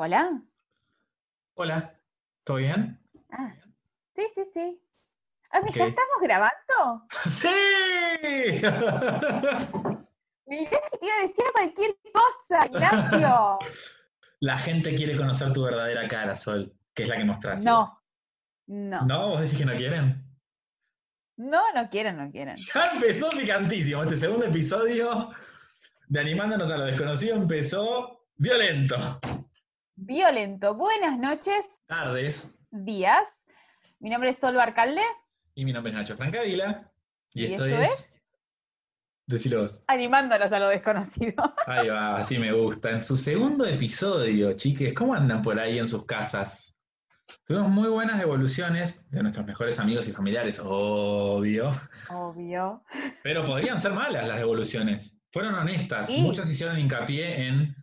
Hola. Hola, ¿todo bien? Ah, sí, sí, sí. Ah, ¿Ya Ok. estamos grabando? ¡Sí! Mirá que te iba a decir cualquier cosa, Ignacio. La gente quiere conocer tu verdadera cara, Sol, que es la que mostraste. No, no, no, ¿No? ¿Vos decís que no quieren? no, quieren, no quieren. Ya empezó picantísimo. Este segundo episodio de Animándonos a lo Desconocido empezó violento. Violento. Buenas noches, Tardes. días. Mi nombre es Sol Barcalde Y mi nombre es Nacho Francavila. Y, y esto, esto es... es Decilo vos. Animándonos a lo desconocido. Ahí va, así me gusta. En su segundo episodio, chiques, ¿cómo andan por ahí en sus casas? Tuvimos muy buenas devoluciones de nuestros mejores amigos y familiares, obvio. Obvio. Pero podrían ser malas las devoluciones. Fueron honestas. Sí. Muchos hicieron hincapié en,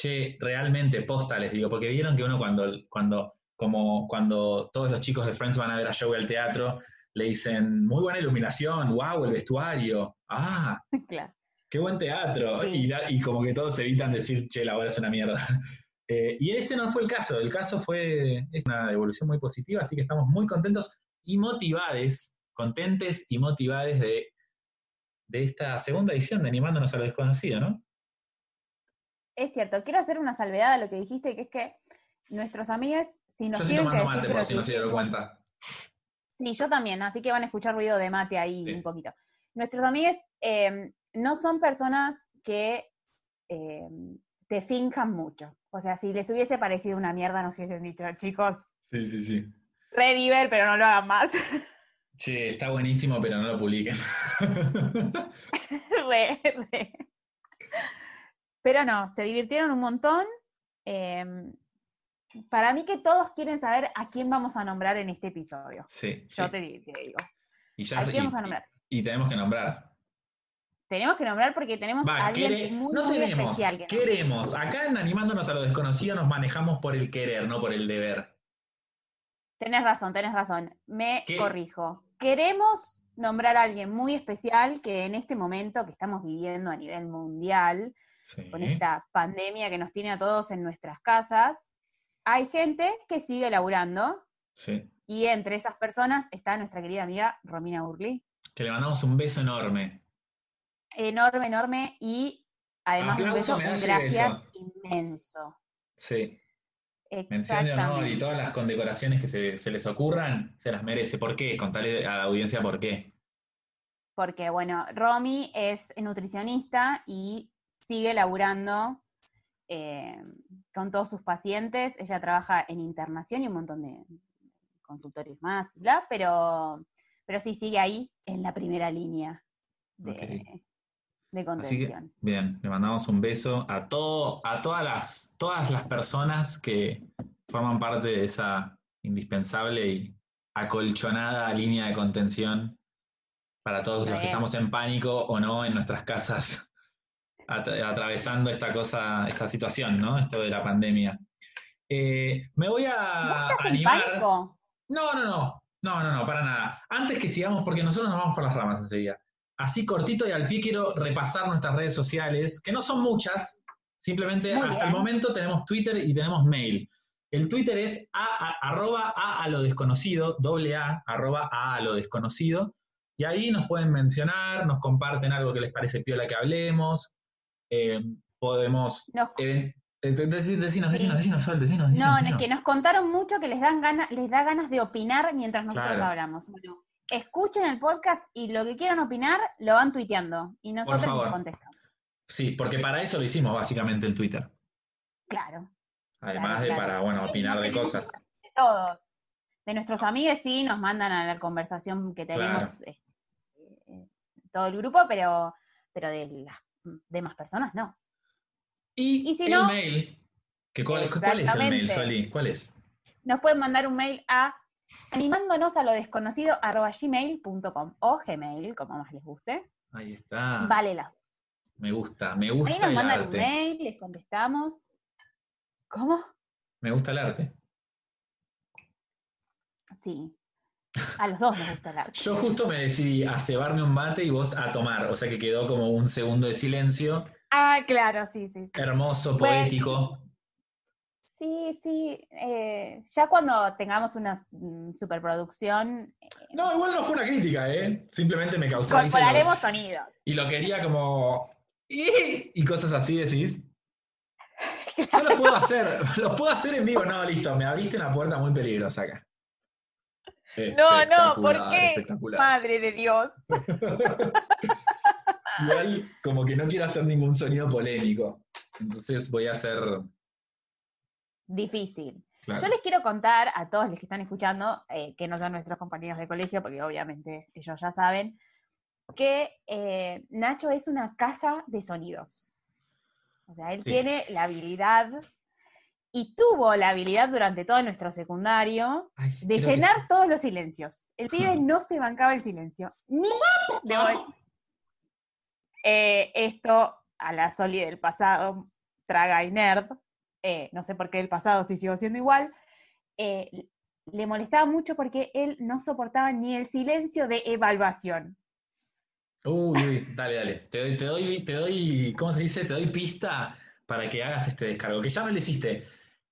che, realmente, posta, les digo, porque vieron que uno cuando, cuando, como cuando todos los chicos de Friends van a ver a Joey al teatro, le dicen, muy buena iluminación, wow, el vestuario, ah, Claro. qué buen teatro. Sí. Y, la- y como que todos evitan decir, che, la obra es una mierda. Eh, y este no fue el caso. El caso fue es una devolución muy positiva, así que estamos muy contentos y motivades, contentes y motivades de, de esta segunda edición de Animándonos a lo Desconocido, ¿no? Es cierto, quiero hacer una salvedad a lo que dijiste, que es que nuestros amigos, si nos Yo estoy tienen que mate, por si no se dieron cuenta. Sí, yo también, así que van a escuchar ruido de mate ahí Sí. un poquito. Nuestros amigos eh, no son personas que eh, te fincan mucho. O sea, si les hubiese parecido una mierda, nos hubiesen dicho, chicos, Sí, sí, sí. re diver, pero no lo hagan más. Che, está buenísimo, pero no lo publiquen. Re, re. Pero no, se divirtieron un montón. eh, para mí que todos quieren saber a quién vamos a nombrar en este episodio. sí, Yo sí. te, di- te digo. Y, ya ¿A quién y- vamos a nombrar? y- y tenemos que nombrar. Tenemos que nombrar porque tenemos a alguien quere- muy, no muy tenemos, especial. que queremos. Acá en Animándonos a lo Desconocido nos manejamos por el querer, no por el deber. Tenés razón, tenés razón. Me ¿Qué? corrijo. Queremos nombrar a alguien muy especial que en este momento que estamos viviendo a nivel mundial, Sí. con esta pandemia que nos tiene a todos en nuestras casas, hay gente que sigue laburando sí. y entre esas personas está nuestra querida amiga Romina Burley. Que le mandamos un beso enorme. Enorme, enorme y además de un beso, un gracias beso. inmenso. Sí. Mención de honor y todas las condecoraciones que se, se les ocurran, se las merece. ¿Por qué? Contarle a la audiencia por qué. Porque, bueno, Romy es nutricionista y sigue laburando eh, con todos sus pacientes. Ella trabaja en internación y un montón de consultorios más, bla, pero, pero sí sigue ahí en la primera línea de, de Así que, contención. bien, le mandamos un beso a todo, a todas las, todas las personas que forman parte de esa indispensable y acolchonada línea de contención para todos los que estamos en pánico o no en nuestras casas, atravesando esta cosa, esta situación, ¿no? Esto de la pandemia. Eh, me voy ¿Vos a estás en animar. pánico? No, no, no, no, no, no, para nada. Antes que sigamos, porque nosotros nos vamos por las ramas enseguida. Así cortito y al pie quiero repasar nuestras redes sociales, que no son muchas, simplemente Muy hasta el momento tenemos Twitter y tenemos mail. El Twitter es a, a- arroba a, a lo desconocido, doble a, arroba a, a lo desconocido, y ahí nos pueden mencionar, nos comparten algo que les parece piola que hablemos, eh, podemos... Nos- eh, eh, deci- decinos, decinos, decinos, Sol, decinos, decinos, no, que nos contaron mucho que les dan ganas, les da ganas de opinar mientras nosotros Claro. hablamos. Bueno, escuchen el podcast y lo que quieran opinar lo van tuiteando y nosotros les contestamos. Sí, porque para eso lo hicimos básicamente el Twitter. Claro. Además Claro, de claro. para, bueno, opinar de cosas. De todos. De nuestros amigos sí nos mandan a la conversación que tenemos eh, todo el grupo, pero, pero de las demás personas no. Y, Y si el no- mail. Que cuál, ¿Cuál es el mail. Soli? ¿Cuál es? Nos pueden mandar un mail a animándonos a lo desconocido arroba gmail.com o gmail, como más les guste. Ahí está. Vale la. Me gusta, me gusta Ahí nos el mandan un mail, les contestamos. ¿Cómo? Me gusta el arte. Sí. A los dos nos gusta el arte. Yo justo me decidí a cebarme un mate y vos a tomar, o sea que quedó como un segundo de silencio. Ah, claro, sí, sí. sí. Hermoso, Bueno. poético. Sí, sí. eh, ya cuando tengamos una mm, superproducción, eh, No, igual no fue una crítica, ¿eh? Simplemente me causó y lo- incorporaremos sonidos. Y lo quería como. Y, y cosas así decís. Yo lo puedo hacer, lo puedo hacer en vivo. No, listo, me abriste una puerta muy peligrosa acá. No, no, ¿por qué? Madre de Dios. Igual, como que no quiero hacer ningún sonido polémico. Entonces voy a hacer. Difícil. Claro. Yo les quiero contar a todos los que están escuchando, eh, que no son nuestros compañeros de colegio, porque obviamente ellos ya saben, que eh, Nacho es una caja de sonidos. O sea, él Sí. tiene la habilidad y tuvo la habilidad durante todo nuestro secundario Ay, de que llenar todos los silencios. El pibe no se bancaba el silencio. Ni de hoy. Eh, esto a la Soli del pasado, traga y nerd, eh, no sé por qué del pasado si sigo siendo igual, eh, le molestaba mucho porque él no soportaba ni el silencio de evaluación. Uy, uy, dale, dale. Te doy, te doy, te doy, ¿cómo se dice? Te doy pista para que hagas este descargo, que ya me lo hiciste,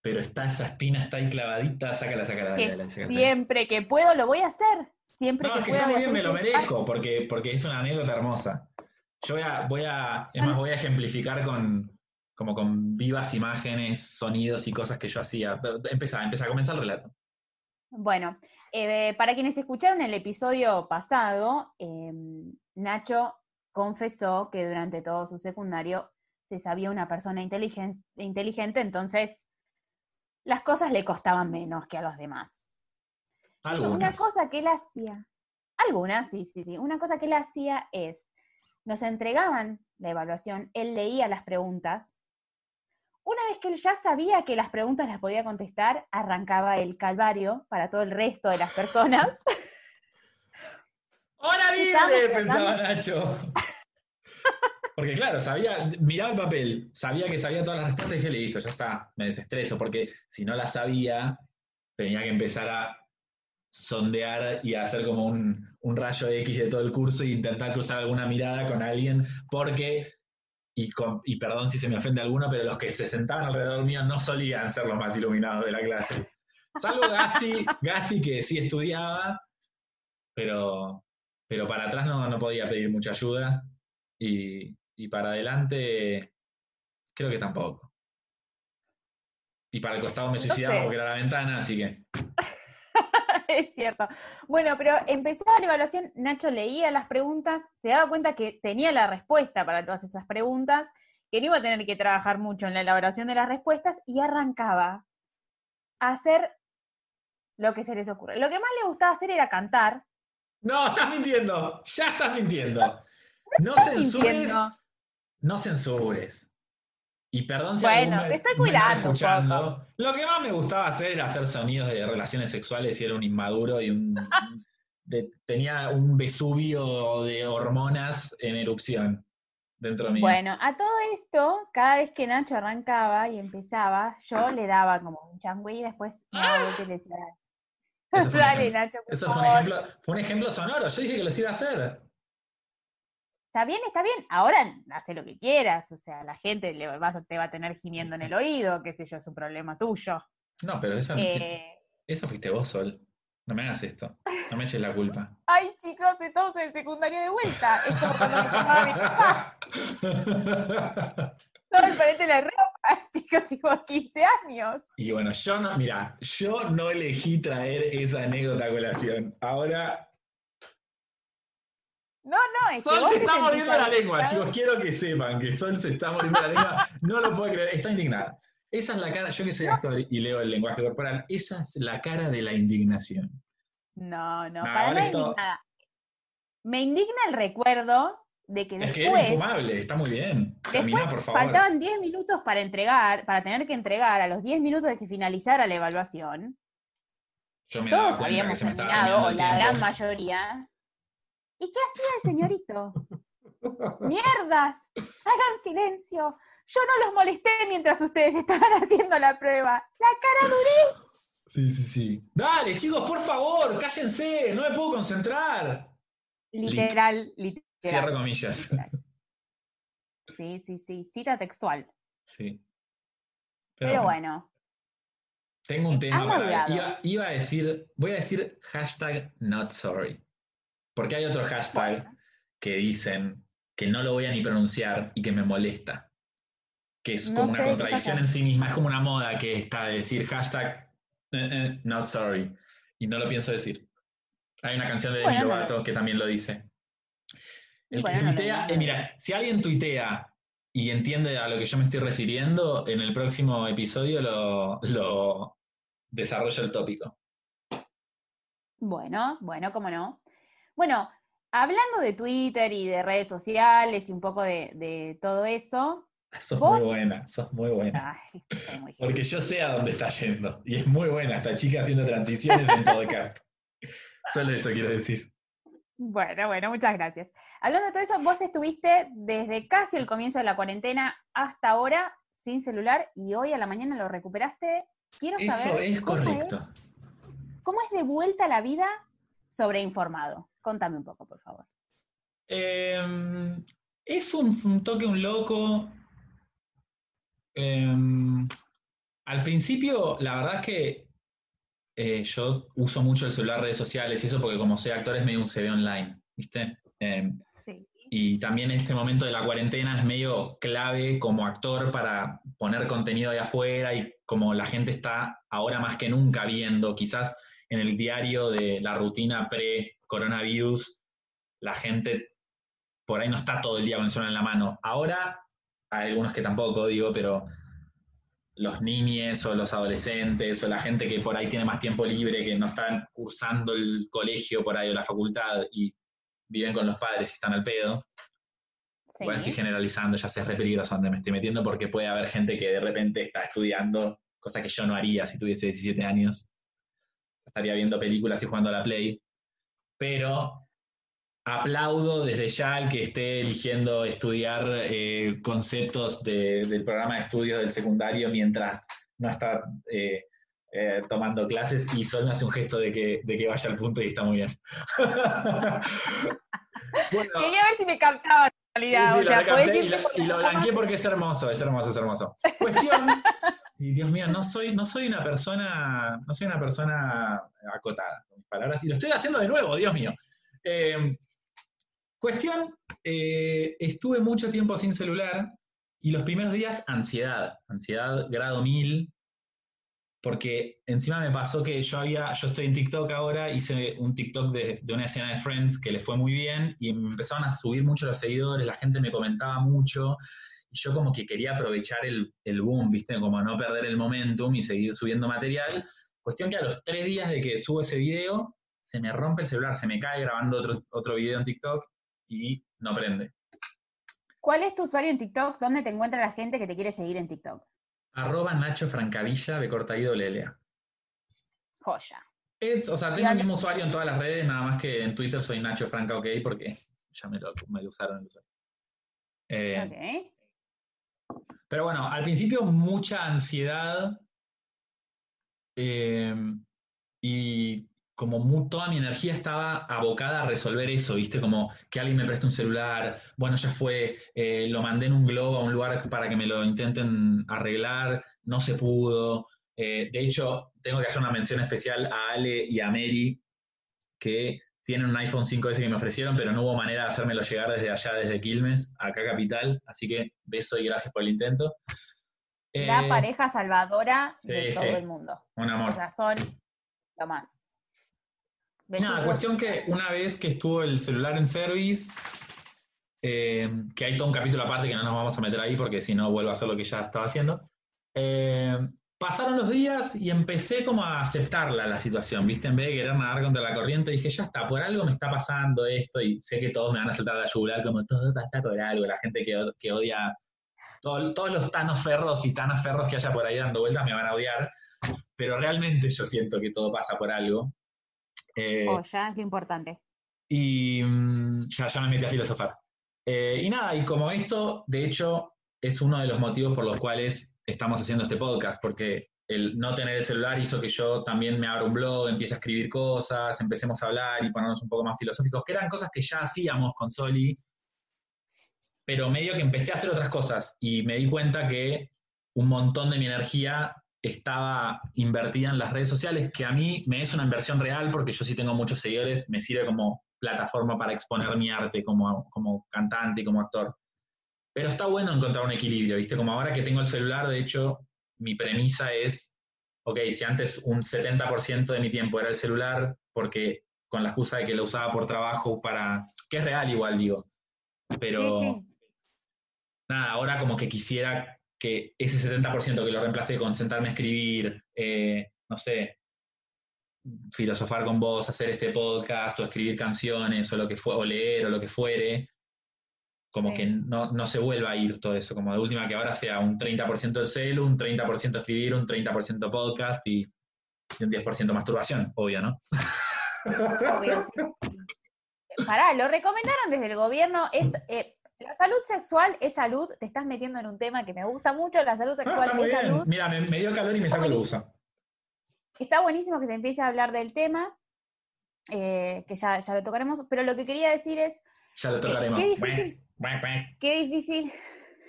pero está esa espina, está ahí clavadita, sácala, sácala, Que dale, siempre que puedo lo voy a hacer. Siempre No, que es que pueda está muy bien, me lo merezco, porque, porque es una anécdota hermosa. Yo voy a, voy a, es Son- más, voy a ejemplificar con, como con vivas imágenes, sonidos y cosas que yo hacía. Empezá, empezá, comenzar el relato. Bueno, eh, para quienes escucharon el episodio pasado, eh, Nacho confesó que durante todo su secundario se sabía una persona inteligen- inteligente, entonces las cosas le costaban menos que a los demás. Entonces, una Algunas. cosa que él hacía, algunas, sí, sí, sí, una cosa que él hacía es, nos entregaban la evaluación, él leía las preguntas, una vez que él ya sabía que las preguntas las podía contestar, arrancaba el calvario para todo el resto de las personas. ¡Hora tratando- Pensaba Nacho. Porque claro, sabía, miraba el papel, sabía que sabía todas las respuestas y dije, listo, ya está, me desestreso, porque si no las sabía, tenía que empezar a sondear y a hacer como un, un rayo X de todo el curso e intentar cruzar alguna mirada con alguien, porque, y, con- y perdón si se me ofende alguno, pero los que se sentaban alrededor mío no solían ser los más iluminados de la clase. Salvo Gasti, Gasti que sí estudiaba, pero, pero para atrás no, no podía pedir mucha ayuda y, y para adelante creo que tampoco. Y para el costado me suicidaba sé. porque era la ventana, así que... es cierto. Bueno, pero empezaba la evaluación, Nacho leía las preguntas, se daba cuenta que tenía la respuesta para todas esas preguntas, que no iba a tener que trabajar mucho en la elaboración de las respuestas y arrancaba a hacer lo que se les ocurre. Lo que más le gustaba hacer era cantar. No, estás mintiendo, ya estás mintiendo. No censures, mintiendo. No censures. Y perdón si Bueno, me está cuidando un. Lo que más me gustaba hacer era hacer sonidos de relaciones sexuales y era un inmaduro y un... de- tenía un Vesubio de hormonas en erupción dentro mío. Bueno, a todo esto, cada vez que Nacho arrancaba y empezaba, yo le daba como un changüí y después me y le decía, dale. Nacho, por Eso fue un favor". ejemplo, fue un ejemplo sonoro. Yo dije que los iba a hacer. Está bien, está bien. Ahora hace lo que quieras. O sea, la gente le vas a- te va a tener gimiendo en el oído, qué sé yo, es un problema tuyo. No, pero eso, Eh, eso fuiste vos, Sol. No me hagas esto. No me eches la culpa. Ay, chicos, estamos en secundario de vuelta. Es como cuando me llamaba mi papá. Todo el de la ropa. Chicos, tengo 15 años. y bueno, yo no, mira, yo no elegí traer esa anécdota a colación. Ahora, No, no, es que Sol se está muriendo la lengua, chicos. Quiero que sepan que Sol se está muriendo la lengua. No lo puedo creer. Está indignada. Esa es la cara, yo que soy actor y leo el lenguaje corporal, esa es la cara de la indignación. No, no, No, para nada esto- indignada. Me indigna el recuerdo de que Es que es después, infumable, está muy bien. Terminá, después por favor. faltaban 10 minutos para entregar, para tener que entregar a los 10 minutos de que finalizara la evaluación. Yo me Todos cuenta que habíamos se me estaba terminado, o la gran mayoría. ¿Y qué hacía el señorito? ¡Mierdas! ¡Hagan silencio! Yo no los molesté mientras ustedes estaban haciendo la prueba. La cara durez. Sí, sí, sí. Dale, chicos, por favor, cállense, no me puedo concentrar. Literal, literal. Cierro comillas. literal. Sí, sí, sí. Cita textual. Sí. Pero, bueno. Tengo un tema para. madurado. Iba, iba a decir, voy a decir hashtag not sorry. Porque hay otro hashtag Bueno. que dicen que no lo voy a ni pronunciar y que me molesta. Que es como una contradicción en sí misma, es como una moda que está de decir hashtag eh, eh, not sorry. Y no lo pienso decir. Hay una canción de Demi Bueno, no lo- Lovato que también lo dice. El que Bueno, tuitea, no eh, mira, si alguien tuitea y entiende a lo que yo me estoy refiriendo, en el próximo episodio lo, lo desarrollo el tópico. Bueno, bueno, cómo no. Bueno, hablando de Twitter y de redes sociales y un poco de, de todo eso. Sos ¿Vos? muy buena, sos muy buena. Ay, soy muy Porque yo sé a dónde está yendo. Y es muy buena esta chica haciendo transiciones en podcast. Solo eso quiero decir. Bueno, bueno, muchas gracias. Hablando de todo eso, vos estuviste desde casi el comienzo de la cuarentena hasta ahora sin celular y hoy a la mañana lo recuperaste. Quiero Eso saber es cómo correcto. es- ¿Cómo es de vuelta a la vida sobreinformado? Contame un poco, por favor. Eh, es un, un toque, un loco. Eh, al principio, la verdad es que eh, yo uso mucho el celular, redes sociales y eso porque como soy actor es medio un CV online, ¿viste? Eh, Sí. y también este momento de la cuarentena es medio clave como actor para poner contenido ahí afuera y como la gente está ahora más que nunca viendo, quizás en el diario de la rutina pre-coronavirus, la gente por ahí no está todo el día con el celular en la mano. Ahora hay algunos que tampoco, digo, pero los niñes o los adolescentes o la gente que por ahí tiene más tiempo libre, que no están cursando el colegio por ahí o la facultad y viven con los padres y están al pedo. Sí. Igual estoy generalizando, ya sé, es re peligroso donde me estoy metiendo porque puede haber gente que de repente está estudiando, cosa que yo no haría si tuviese 17 años. Estaría viendo películas y jugando a la Play. Pero aplaudo desde ya el que esté eligiendo estudiar eh, conceptos de- del programa de estudios del secundario mientras no está eh, eh, tomando clases y solo me hace un gesto de que, de que vaya al punto y está muy bien. Bueno, Quería ver si me captaba en realidad. Sí, o sea, lo y lo, y lo la blanqueé porque es hermoso, es hermoso, es hermoso. Cuestión, y Dios mío, no soy, no soy una persona, no soy una persona acotada con mis palabras, y lo estoy haciendo de nuevo, Dios mío. Eh, cuestión, eh, estuve mucho tiempo sin celular y los primeros días ansiedad, ansiedad grado mil, porque encima me pasó que yo había, yo estoy en TikTok ahora, hice un TikTok de, de una escena de Friends que le fue muy bien y me empezaron a subir mucho los seguidores, la gente me comentaba mucho yo como que quería aprovechar el, el boom, ¿viste? Como no perder el momentum y seguir subiendo material. Cuestión que a los tres días de que subo ese video, se me rompe el celular, se me cae grabando otro, otro video en TikTok y no prende. ¿Cuál es tu usuario en TikTok? ¿Dónde te encuentra la gente que te quiere seguir en TikTok? Arroba Nacho Francavilla, de corta. Joya. Es- o sea, Sí, tengo el mismo usuario en todas las redes, nada más que en Twitter soy Nacho Franca OK porque ya me lo, me lo usaron el usuario. Eh, Ok. Pero bueno, al principio mucha ansiedad eh, y como toda mi energía estaba abocada a resolver eso, ¿viste? Como que alguien me preste un celular, bueno, ya fue, eh, lo mandé en un globo a un lugar para que me lo intenten arreglar, no se pudo. Eh, de hecho, tengo que hacer una mención especial a Ale y a Mary, que tienen un iPhone 5S que me ofrecieron, pero no hubo manera de hacérmelo llegar desde allá, desde Quilmes, acá Capital. Así que beso y gracias por el intento. La Eh, pareja salvadora de todo sí. el mundo. Un amor. O sea, son lo más. Nada, cuestión que una vez que estuvo el celular en service, eh, que hay todo un capítulo aparte que no nos vamos a meter ahí porque si no vuelvo a hacer lo que ya estaba haciendo. eh, pasaron los días y empecé como a aceptarla la situación, ¿viste? En vez de querer nadar contra la corriente, dije, ya está, por algo me está pasando esto y sé que todos me van a saltar la yugular como todo pasa por algo, la gente que, que odia, todo- todos los tanos ferros y tanas ferros que haya por ahí dando vueltas me van a odiar, pero realmente yo siento que todo pasa por algo. Eh, Joya, es lo importante. y mm, ya, ya me metí a filosofar. Eh, y nada, y como esto, de hecho, es uno de los motivos por los cuales estamos haciendo este podcast, porque el no tener el celular hizo que yo también me abra un blog, empiece a escribir cosas, empecemos a hablar y ponernos un poco más filosóficos, que eran cosas que ya hacíamos con Soli, pero medio que empecé a hacer otras cosas y me di cuenta que un montón de mi energía estaba invertida en las redes sociales, que a mí me es una inversión real porque yo sí tengo muchos seguidores, me sirve como plataforma para exponer mi arte como, como cantante y como actor. Pero está bueno encontrar un equilibrio, ¿viste? Como ahora que tengo el celular, de hecho, mi premisa es, ok, si antes un 70% de mi tiempo era el celular, porque con la excusa de que lo usaba por trabajo para, que es real igual, digo, pero nada, ahora como que quisiera que ese 70% que lo reemplace con sentarme a escribir, eh, no sé, filosofar con vos, hacer este podcast o escribir canciones o lo que fue, o leer o lo que fuere, como que no, no, se vuelva a ir todo eso, como de última que ahora sea un 30% del celu, un 30% escribir, un 30% podcast y, un 10% masturbación, obvio, ¿no? Obvio, Pará, lo recomendaron desde el gobierno, es eh, la salud sexual es salud, te estás metiendo en un tema que me gusta mucho, la salud sexual es salud. Mira, me, dio calor y me saco el uso. Está buenísimo que se empiece a hablar del tema, eh, que ya, ya lo tocaremos, pero lo que quería decir es... Ya lo tocaremos. qué difícil, qué difícil,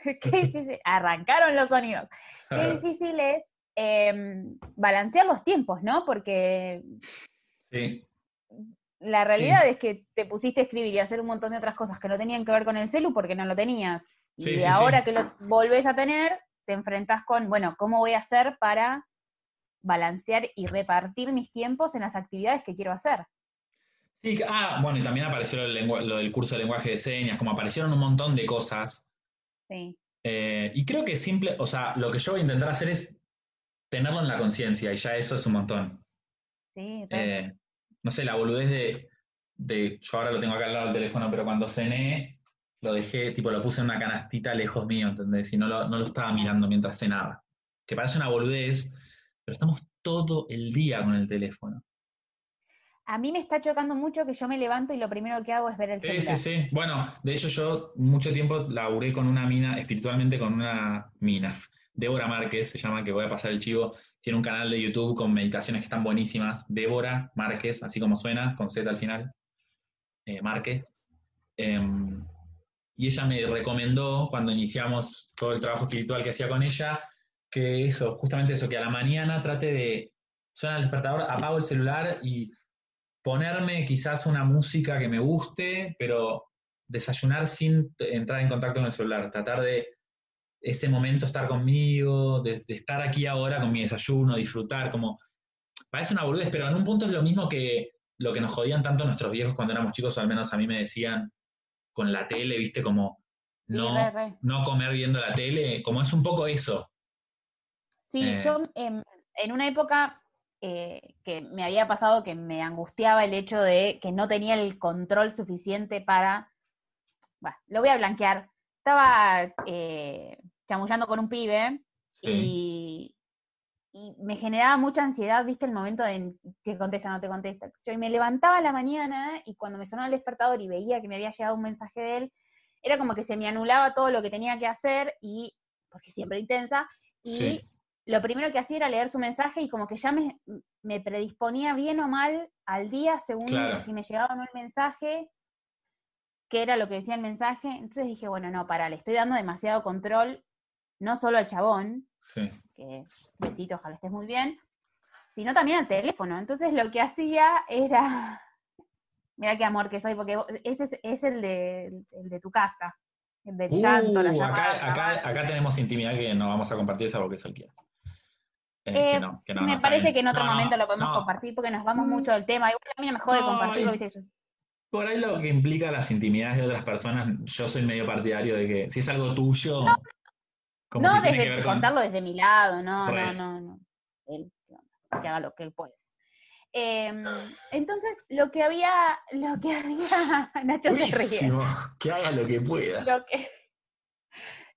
qué difícil, arrancaron los sonidos. Qué difícil es em, balancear los tiempos, ¿no? Porque sí. la realidad es que te pusiste a escribir y a hacer un montón de otras cosas que no tenían que ver con el celu porque no lo tenías. y ahora que lo volvés a tener, te enfrentás con, bueno, ¿cómo voy a hacer para balancear y repartir mis tiempos en las actividades que quiero hacer? Sí, ah, bueno, y también apareció lo del curso de lenguaje de señas, como aparecieron un montón de cosas. Sí. Eh, y creo que simple, o sea, lo que yo voy a intentar hacer es tenerlo en la conciencia, y ya eso es un montón. Sí, eh, no sé, la boludez de, de, yo ahora lo tengo acá al lado del teléfono, pero cuando cené, lo dejé, tipo, lo puse en una canastita lejos mío, ¿entendés? Y no lo, no lo estaba mirando mientras cenaba. Que parece una boludez, pero estamos todo el día con el teléfono a mí me está chocando mucho que yo me levanto y lo primero que hago es ver el celular. Sí, sí, sí. Bueno, de hecho yo mucho tiempo laburé con una mina, espiritualmente con una mina. Débora Márquez se llama, que voy a pasar el chivo. Tiene un canal de YouTube con meditaciones que están buenísimas. Débora Márquez, así como suena, con Z al final. Eh, Márquez. Em, y ella me recomendó, cuando iniciamos todo el trabajo espiritual que hacía con ella, que eso, justamente eso, que a la mañana trate de, suena el despertador, apago el celular y ponerme quizás una música que me guste, pero desayunar sin entrar en contacto con el celular, tratar de ese momento estar conmigo, de, estar aquí ahora con mi desayuno, disfrutar, como parece una boludez, pero en un punto es lo mismo que lo que nos jodían tanto nuestros viejos cuando éramos chicos, o al menos a mí me decían con la tele, viste, como no, no comer viendo la tele, como es un poco eso. Sí, eh. yo em, en una época eh, que me había pasado que me angustiaba el hecho de que no tenía el control suficiente para, bueno, lo voy a blanquear, estaba eh, chamullando con un pibe y, me generaba mucha ansiedad, viste, el momento de que contesta, no te contesta. Yo me levantaba a la mañana y cuando me sonaba el despertador y veía que me había llegado un mensaje de él, era como que se me anulaba todo lo que tenía que hacer y, porque siempre intensa, y lo primero que hacía era leer su mensaje y como que ya me, predisponía bien o mal al día según si me llegaba o no el mensaje, qué era lo que decía el mensaje. Entonces dije, bueno, no, para, le estoy dando demasiado control, no solo al chabón, que besito, ojalá estés muy bien, sino también al teléfono. Entonces lo que hacía era, mira qué amor que soy, porque ese es, el, de, tu casa. El del llanto, la uh, llamada. Acá, acá, tenemos intimidad que no vamos a compartir, esa porque él quiere. Eh, eh, me parece que en otro momento lo podemos compartir porque nos vamos mucho del tema. Igual a mí me jode compartirlo, ¿viste? Por ahí lo que implica las intimidades de otras personas, yo soy medio partidario de que si es algo tuyo. No, desde contarlo desde mi lado, no, no, no, no. Él, que haga lo que pueda. Em, entonces, lo que había, lo que había, Nacho Buenísimo, que haga lo que pueda. Lo que,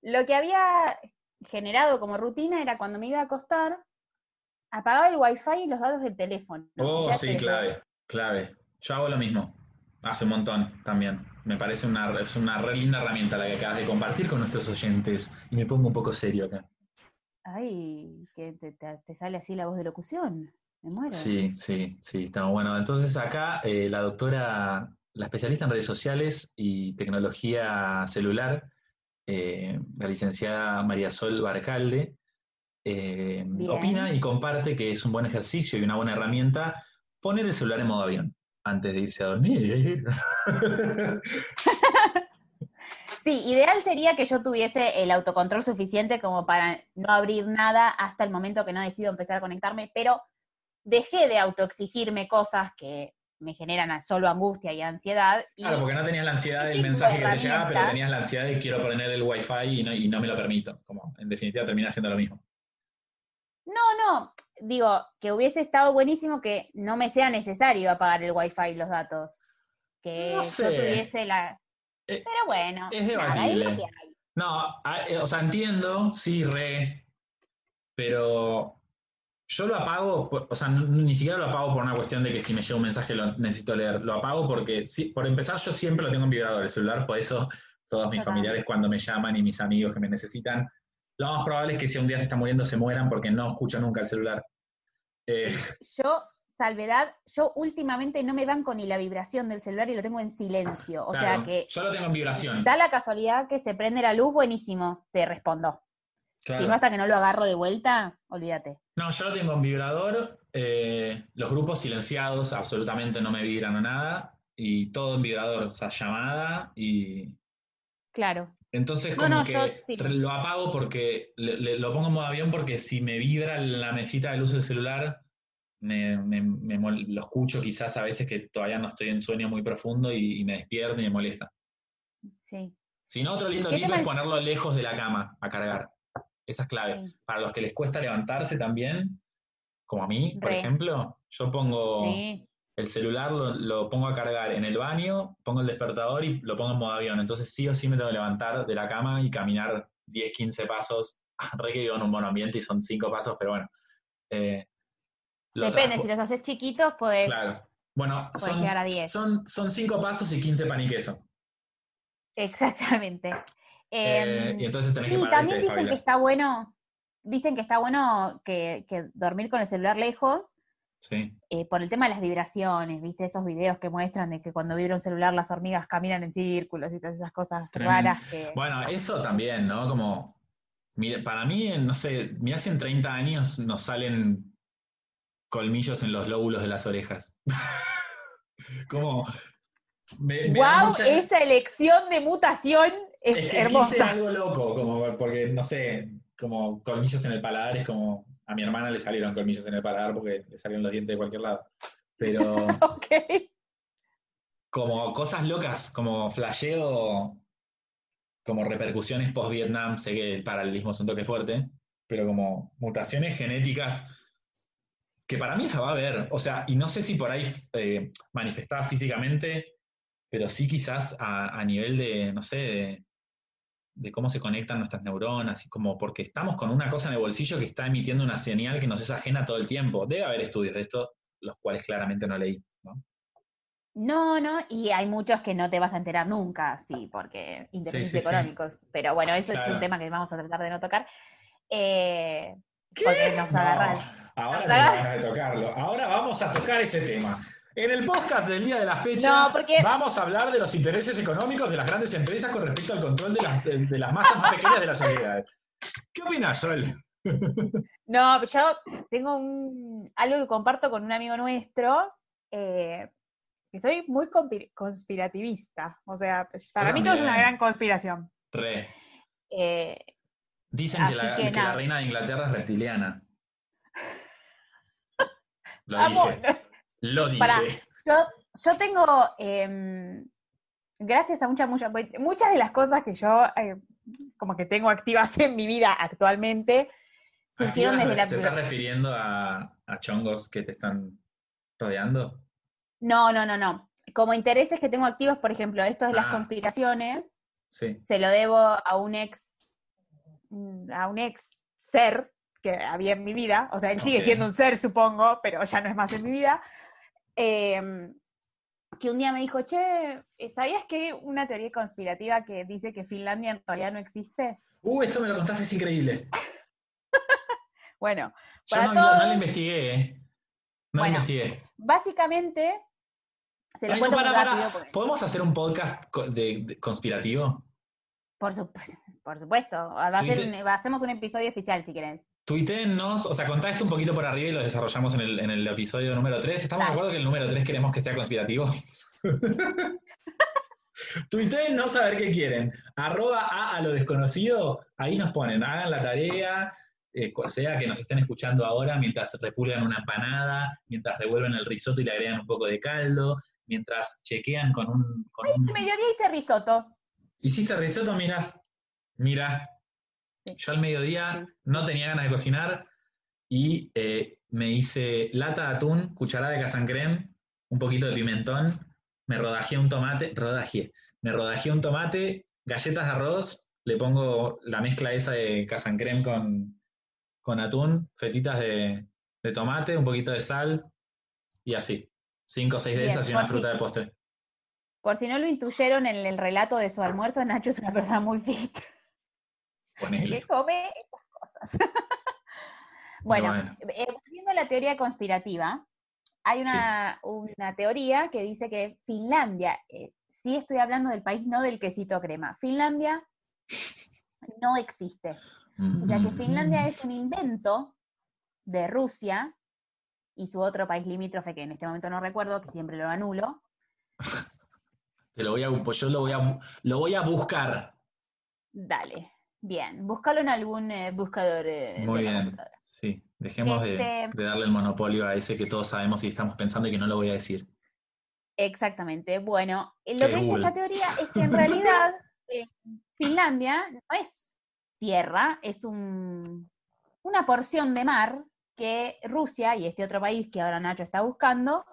lo que había generado como rutina era cuando me iba a acostar, apagaba el wifi y los datos del teléfono. Oh, sí, clave, clave. Yo hago lo mismo. Hace un montón también. Me parece una, es una re linda herramienta la que acabas de compartir con nuestros oyentes. Y me pongo un poco serio acá. Ay, que te, sale así la voz de locución. Me muero. Sí, sí, sí, está bueno. Entonces acá eh, la doctora, la especialista en redes sociales y tecnología celular, eh, la licenciada María Sol Barcalde, eh, opina y comparte que es un buen ejercicio y una buena herramienta poner el celular en modo avión antes de irse a dormir. Sí, ideal sería que yo tuviese el autocontrol suficiente como para no abrir nada hasta el momento que no decido empezar a conectarme, pero dejé de autoexigirme cosas que me generan solo angustia y ansiedad. Y Claro, porque no tenías la ansiedad del mensaje que te llegaba, pero tenías la ansiedad de quiero poner el wifi y no, y no me lo permito. Como en definitiva termina haciendo lo mismo. No, no, digo que hubiese estado buenísimo que no me sea necesario apagar el wifi y los datos. Que No yo tuviese la... Eh, Pero bueno, es nada, es debatible. lo que hay. No, eh, o sea, entiendo, sí, re, pero yo lo apago, o sea, ni siquiera lo apago por una cuestión de que si me llega un mensaje lo necesito leer. Lo apago porque, sí, por empezar, yo siempre lo tengo en vibrador el celular, por eso todos mis familiares cuando me llaman y mis amigos que me necesitan, lo más probable es que si un día se está muriendo se mueran porque no escucho nunca el celular. Eh, Yo, salvedad, yo últimamente no me banco ni la vibración del celular y lo tengo en silencio. O claro, sea que yo lo tengo en vibración. da la casualidad que se prende la luz, buenísimo, te respondo. claro. Si no, hasta que no lo agarro de vuelta, olvídate. No, yo lo tengo en vibrador, eh, los grupos silenciados, absolutamente no me vibran o nada, y todo en vibrador, o sea, llamada, y Claro. Entonces como no, que yo sí. lo apago porque le- le- lo pongo en modo avión porque si me vibra la mesita de luz del celular, me, me- me lo escucho quizás a veces que todavía no estoy en sueño muy profundo y, y me despierto y me molesta. Sí. Si no, otro lindo ¿Qué tip es ponerlo lejos de la cama a cargar. Esa es clave. Sí. Para los que les cuesta levantarse también, como a mí, por ejemplo, yo pongo Sí. El celular, lo, lo pongo a cargar en el baño, pongo el despertador y lo pongo en modo avión. Entonces sí o sí me tengo que levantar de la cama y caminar 10, 15 pasos. Re que vivo en un buen ambiente y son 5 pasos, pero bueno. Eh, lo Depende, si los haces chiquitos, pues Claro. Bueno, son, llegar a 10. son, son 5 pasos y 15 pan y queso. Exactamente. Eh, Em, y entonces tenés que también dicen que está bueno, dicen que está bueno que, que dormir con el celular lejos Sí. eh, por el tema de las vibraciones, ¿viste? Esos videos que muestran de que cuando vibra un celular las hormigas caminan en círculos y todas esas cosas Tremendo. raras que... Bueno, eso también, ¿no? Como, para mí, no sé, mira si en 30 años nos salen colmillos en los lóbulos de las orejas. Como, me, ¡Wow! mucha- Esa elección de mutación es, es que hermosa. algo loco, como, porque, no sé, como colmillos en el paladar es como, a mi hermana le salieron colmillos en el paladar porque le salieron los dientes de cualquier lado. Pero Ok. como cosas locas, como flasheo, como repercusiones post-Vietnam, sé que el paralelismo es un toque fuerte, pero como mutaciones genéticas que para mí las va a haber, o sea, y no sé si por ahí eh, manifestada físicamente, pero sí quizás a, a nivel de, no sé, de, de cómo se conectan nuestras neuronas, y como porque estamos con una cosa en el bolsillo que está emitiendo una señal que nos es ajena todo el tiempo. Debe haber estudios de esto, los cuales claramente no leí, ¿no? No, no, y hay muchos que no te vas a enterar nunca, sí, porque intereses sí, sí. económicos. Pero bueno, eso es un tema que vamos a tratar de no tocar. Eh, Porque nos No, agarran. ahora Nos de tocarlo. Ahora vamos a tocar ese tema. En el podcast del día de la fecha No, porque- vamos a hablar de los intereses económicos de las grandes empresas con respecto al control de las, de las masas más pequeñas de la sociedad. ¿Qué opinas, Sol? No, yo tengo un, algo que comparto con un amigo nuestro, eh, que soy muy conspirativista. O sea, para Yo mí todo es una gran conspiración. Re. Eh, Dicen que, la, que que la nada. reina de Inglaterra es reptiliana. Lo dije. Lo. Pará. yo, yo tengo, em, gracias a muchas, muchas, muchas de las cosas que yo eh, como que tengo activas en mi vida actualmente, surgieron desde la... ¿Te estás refiriendo a, a chongos que te están rodeando? No, no, no, no. Como intereses que tengo activos, por ejemplo, esto de las Ah. conspiraciones, Sí. se lo debo a un ex, a un ex ser que había en mi vida, o sea, él sigue siendo un ser, supongo, pero ya no es más en mi vida, em, que un día me dijo, che, ¿sabías que hay una teoría conspirativa que dice que Finlandia en realidad no existe? Uh, esto me lo contaste, es increíble. Bueno, Yo Para no, lo investigué, ¿eh? No Bueno, lo investigué. básicamente, se lo Ay, cuento no, pará. rápido. porque- ¿Podemos hacer un podcast de, de- conspirativo? por, supuesto, por supuesto, va a ser Sí, hacemos un episodio especial si querés. Tuiteennos, o sea, contá esto un poquito por arriba y lo desarrollamos en el, en el episodio número 3. ¿Estamos de acuerdo que el número 3 queremos que sea conspirativo? no saber qué quieren. Arroba a, a lo desconocido, ahí nos ponen, hagan la tarea, eh, sea que nos estén escuchando ahora mientras repulgan una empanada, mientras revuelven el risotto y le agregan un poco de caldo, mientras chequean con un... Con un... mediodía hice risotto. ¿Hiciste risotto? Mira, mira. Yo al mediodía no tenía ganas de cocinar y eh, me hice lata de atún, cucharada de casancrem, un poquito de pimentón, me rodajé un tomate, rodajé, me rodajé un tomate, galletas de arroz, le pongo la mezcla esa de casancrem con, con atún, fetitas de, tomate, un poquito de sal y así. Cinco o seis de esas y una fruta de postre. Por si no lo intuyeron en el relato de su almuerzo, Nacho es una persona muy fit. Que come estas cosas. bueno, eh, volviendo a la teoría conspirativa, hay una, teoría que dice que Finlandia, eh, sí estoy hablando del país, no del quesito crema, Finlandia no existe. O sea que Finlandia es un invento de Rusia y su otro país limítrofe, que en este momento no recuerdo, que siempre lo anulo. Te lo voy a, pues yo lo voy a, lo voy a buscar. Dale, bien, búscalo en algún eh, buscador. Eh, Muy bien. Sí, dejemos este de, darle el monopolio a ese que todos sabemos y estamos pensando y que no lo voy a decir. Exactamente. Bueno, eh, lo que dice esta teoría es que en realidad eh, Finlandia no es tierra, es un, una porción de mar que Rusia y este otro país que ahora Nacho está buscando,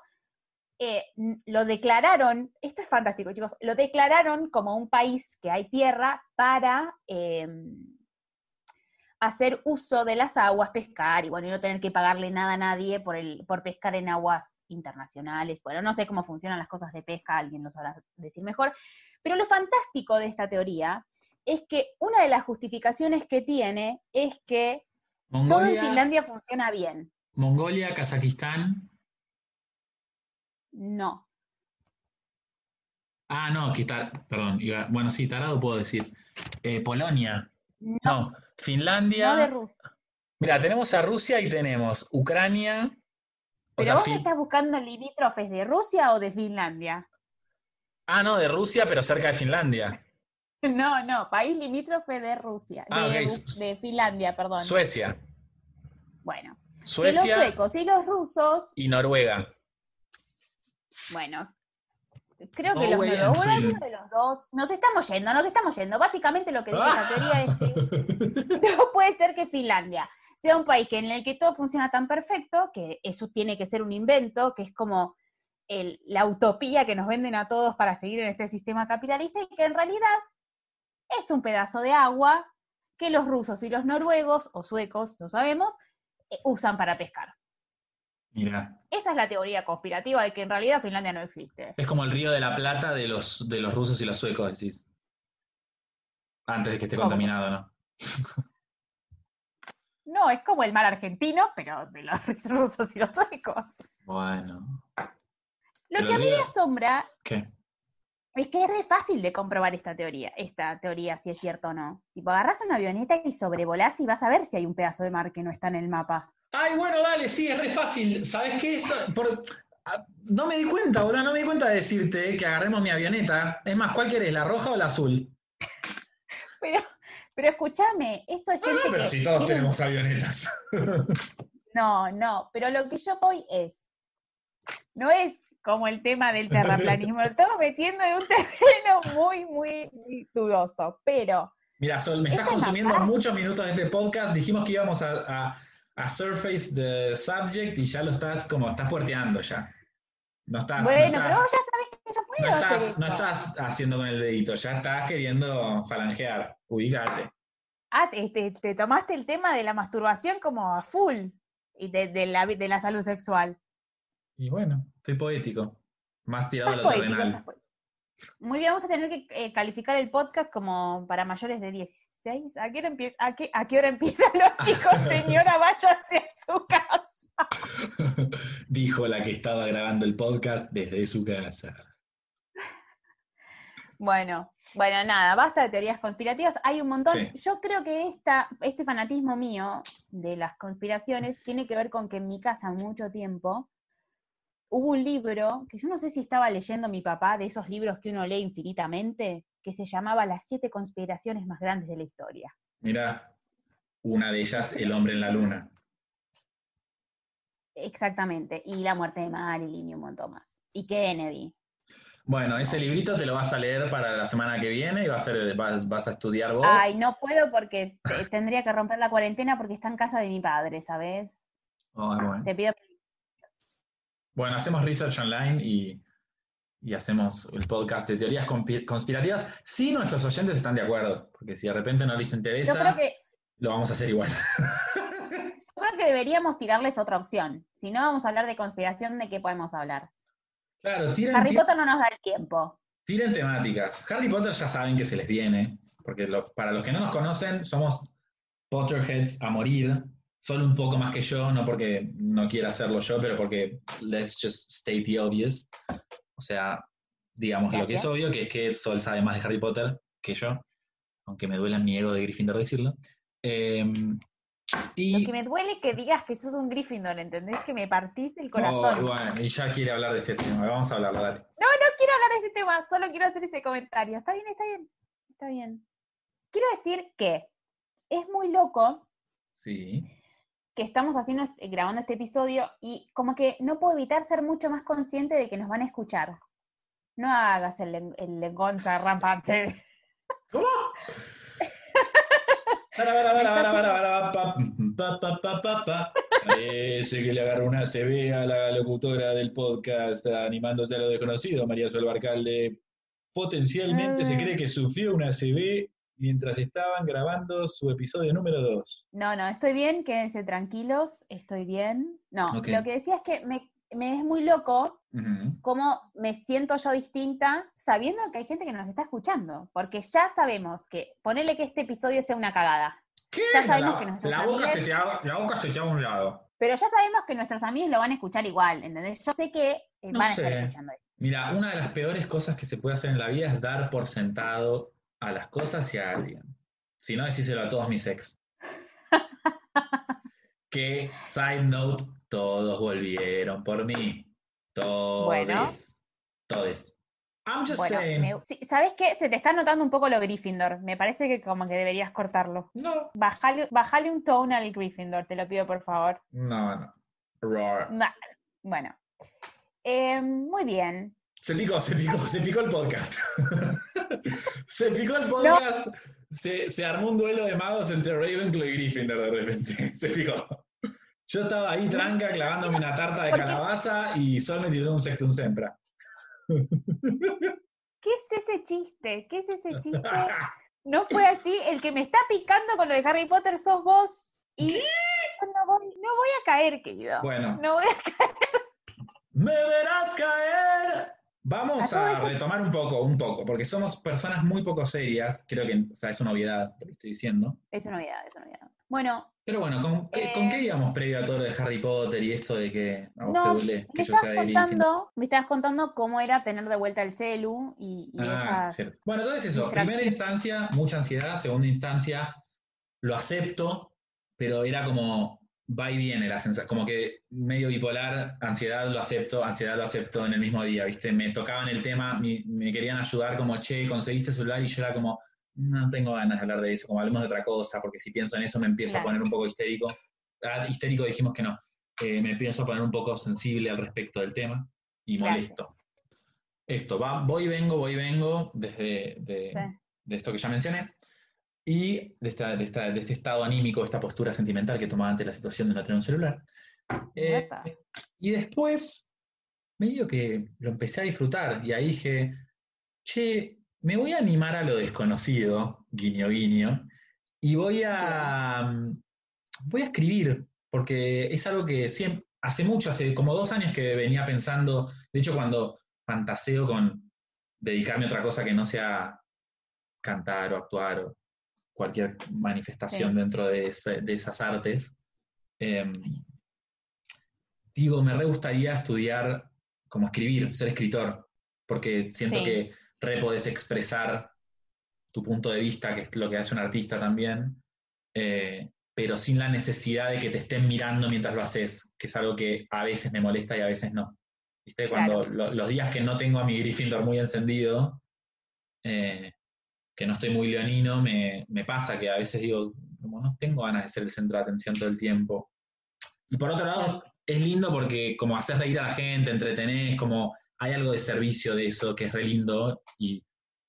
eh, lo declararon, esto es fantástico chicos, lo declararon como un país que hay tierra para em, hacer uso de las aguas, pescar y bueno, y no tener que pagarle nada a nadie por, el, por pescar en aguas internacionales. Bueno, no sé cómo funcionan las cosas de pesca, alguien lo sabrá decir mejor. Pero lo fantástico de esta teoría es que una de las justificaciones que tiene es que todo en Finlandia funciona bien. Mongolia, Kazajistán. No. Ah, no, aquí está, perdón, bueno, sí, tarado puedo decir. Eh, Polonia. no. Finlandia. No de Rusia. Mira, tenemos a Rusia y tenemos Ucrania. ¿Pero vos estás buscando limítrofes de Rusia o de Finlandia? Ah, no, de Rusia, pero cerca de Finlandia. No, no, país limítrofe de Rusia. Ah, de, Finlandia, perdón. Suecia. Bueno. Suecia. los suecos y los rusos. Y Noruega. Bueno, Creo que los de los dos. Nos estamos yendo, nos estamos yendo. Básicamente lo que dice la teoría es que no puede ser que Finlandia sea un país que en el que todo funciona tan perfecto, que eso tiene que ser un invento, que es como la utopía que nos venden a todos para seguir en este sistema capitalista, y que en realidad es un pedazo de agua que los rusos y los noruegos, o suecos, lo sabemos, eh, usan para pescar. Mira. Esa es la teoría conspirativa de que en realidad Finlandia no existe. Es como el río de la Plata de los, de los rusos y los suecos, decís. Antes de que esté contaminado, ¿no? no, es como el mar argentino, pero de los rusos y los suecos. Bueno. Lo que a mí me asombra es que es re fácil de comprobar esta teoría, esta teoría, si es cierto o no. Tipo, agarras una avioneta y sobrevolás y vas a ver si hay un pedazo de mar que no está en el mapa. Ay, bueno, dale, sí, es re fácil. ¿Sabes qué? Ah, no me di cuenta, boludo, no me di cuenta de decirte que agarremos mi avioneta. Es más, ¿cuál querés, la roja o la azul? Pero, pero escúchame, esto es gente no, pero si todos tenemos avionetas. No, no, pero lo que yo voy es, no es como el tema del terraplanismo, lo estamos metiendo en un terreno muy, muy, muy dudoso, pero... Mira, Sol, me estás consumiendo muchos minutos de este podcast, dijimos que íbamos a a surface the subject y ya lo estás como, estás puerteando ya. No estás, bueno, pero vos ya sabés que yo puedo no estás, hacer eso. No estás haciendo con el dedito, ya estás queriendo falangear, ubícate. Ah, te, te, tomaste el tema de la masturbación como a full y de, de, la, de la salud sexual. Y bueno, estoy poético, más tirado a lo terrenal. Muy bien, vamos a tener que eh, calificar el podcast como para mayores de 10 ¿A qué hora, empieza, a qué, hora empiezan los chicos? Señora, váyase a su casa. Dijo la que estaba grabando el podcast desde su casa. Bueno, Bueno, nada, basta de teorías conspirativas. Hay un montón. Sí. Yo creo que esta, este fanatismo mío de las conspiraciones tiene que ver con que en mi casa mucho tiempo hubo un libro que yo no sé si estaba leyendo mi papá, de esos libros que uno lee infinitamente, que se llamaba Las siete conspiraciones más grandes de la historia. Mira, una de ellas, El hombre en la luna. Exactamente. Y la muerte de Marilyn y un montón más. Y Kennedy. Bueno, ese librito te lo vas a leer para la semana que viene y va a ser, vas, vas a estudiar vos. Ay, no puedo porque te- tendría que romper la cuarentena porque está en casa de mi padre, ¿sabes? Bueno. Te pido Bueno, hacemos research online y, y hacemos el podcast de teorías conspi- conspirativas. Si nuestros oyentes están de acuerdo, porque si de repente no les interesa, Yo creo que lo vamos a hacer igual. Yo creo que deberíamos tirarles otra opción. Si no vamos a hablar de conspiración, ¿de qué podemos hablar? claro, tiren, Harry Potter no nos da el tiempo. tiren temáticas. Harry Potter ya saben que se les viene, porque lo- para los que no nos conocen, somos Potterheads a morir. Solo un poco más que yo, no porque no quiera hacerlo yo, pero porque let's just state the obvious. O sea, digamos lo que es obvio, que es que Sol sabe más de Harry Potter que yo, aunque me duela mi ego de Gryffindor decirlo. Eh, y, Lo que me duele es que digas que sos un Gryffindor, ¿entendés? Que me partís el Oh, corazón. bueno, y ya quiere hablar de este tema. Vamos a hablarlo, dale. No, no quiero hablar de ese tema, solo quiero hacer ese comentario. Está bien, está bien, está bien. Quiero decir que es muy loco Sí. Que estamos haciendo, este- grabando este episodio y como que no puedo evitar ser mucho más consciente de que nos van a escuchar. No hagas el, el lengonza rampante. ¿Cómo? Parece que le agarró una CB a la locutora del podcast animándose a lo desconocido, María Sol Barcalde. Potencialmente se cree que sufrió una CB mientras estaban grabando su episodio número 2. No, no, estoy bien, quédense tranquilos, estoy bien. No, lo que decía es que me, me es muy loco cómo me siento yo distinta sabiendo que hay gente que nos está escuchando, porque ya sabemos que, ponele que este episodio sea una cagada, ¿Qué? Ya sabemos la, que nuestros la boca amigues- se te va, la boca se te va a un lado. pero ya sabemos que nuestros amigos lo van a escuchar igual, ¿entendés? Yo sé que eh, No van a estar sé. escuchando esto. Mira, una de las peores cosas que se puede hacer en la vida es dar por sentado a las cosas y a alguien. Si no, decíselo a todos mis ex. que, side note, todos volvieron por mí. Todos. Bueno. Todos. I'm just Bueno, saying. me- sí, ¿sabes qué? Se te está notando un poco lo Gryffindor. Me parece que como que deberías cortarlo. No, Bajale, bajale un tone al Gryffindor, te lo pido por favor. no, no. Roar. Nah, Bueno. Eh, muy bien. Se picó, se picó, se picó el podcast. se picó el podcast. Se, se armó un duelo de magos entre Ravenclaw y Gryffindor de repente. Se picó. Yo estaba ahí tranca clavándome una tarta de calabaza y Sol me tiró un sectum sempra. ¿Qué es ese chiste? ¿Qué es ese chiste? No fue así. El que me está picando con lo de Harry Potter sos vos. Y yo no voy, no voy a caer, querido. Bueno, No voy a caer. ¡me verás caer! Vamos A retomar un poco, un poco, porque somos personas muy poco serias. Creo que o sea, es una obviedad lo que estoy diciendo. Es una novedad, es una novedad. Bueno, Pero bueno, ¿con, qué- Eh, ¿con qué íbamos previo a todo lo de Harry Potter y esto de que a vos no, te duele que me yo estabas sea de contando, me estabas contando cómo era tener de vuelta el celu y, y Ah, esas. cierto. Bueno, entonces eso, primera instancia, mucha ansiedad, segunda instancia, lo acepto, pero era como va y viene la sensación, como que medio bipolar, ansiedad lo acepto, ansiedad lo acepto en el mismo día, ¿viste? Me tocaban el tema, me querían ayudar como, che, conseguiste celular y yo era como, no tengo ganas de hablar de eso, como hablemos de otra cosa, porque si pienso en eso me empiezo Claro. a poner un poco histérico. Ah, histérico dijimos que no, Eh, me empiezo a poner un poco sensible al respecto del tema y Gracias. molesto. Esto, va, voy y vengo, voy y vengo, desde de, Sí. de esto que ya mencioné, y de, esta, de, esta- de este estado anímico, esta postura sentimental que tomaba ante la situación de no tener un celular. Eh, y después, medio que lo empecé a disfrutar, y ahí dije, che, me voy a animar a lo desconocido, guiño guiño, y voy a, mm, voy a escribir, porque es algo que siempre, hace mucho, hace como dos años que venía pensando, de hecho cuando fantaseo con dedicarme a otra cosa que no sea cantar o actuar o cualquier manifestación Sí. dentro de, ese- de esas artes, em, digo, me re gustaría estudiar como escribir, ser escritor, porque siento Sí. que re podés expresar tu punto de vista, que es lo que hace un artista también, eh, pero sin la necesidad de que te estén mirando mientras lo haces, que es algo que a veces me molesta y a veces no. ¿Viste? Cuando los días que no tengo a mi Gryffindor muy encendido, eh, que no estoy muy leonino, me, me, pasa que a veces digo, como no tengo ganas de ser el centro de atención todo el tiempo. Y por otro lado, es lindo porque como haces reír a la gente, entretenés, como hay algo de servicio de eso que es re lindo y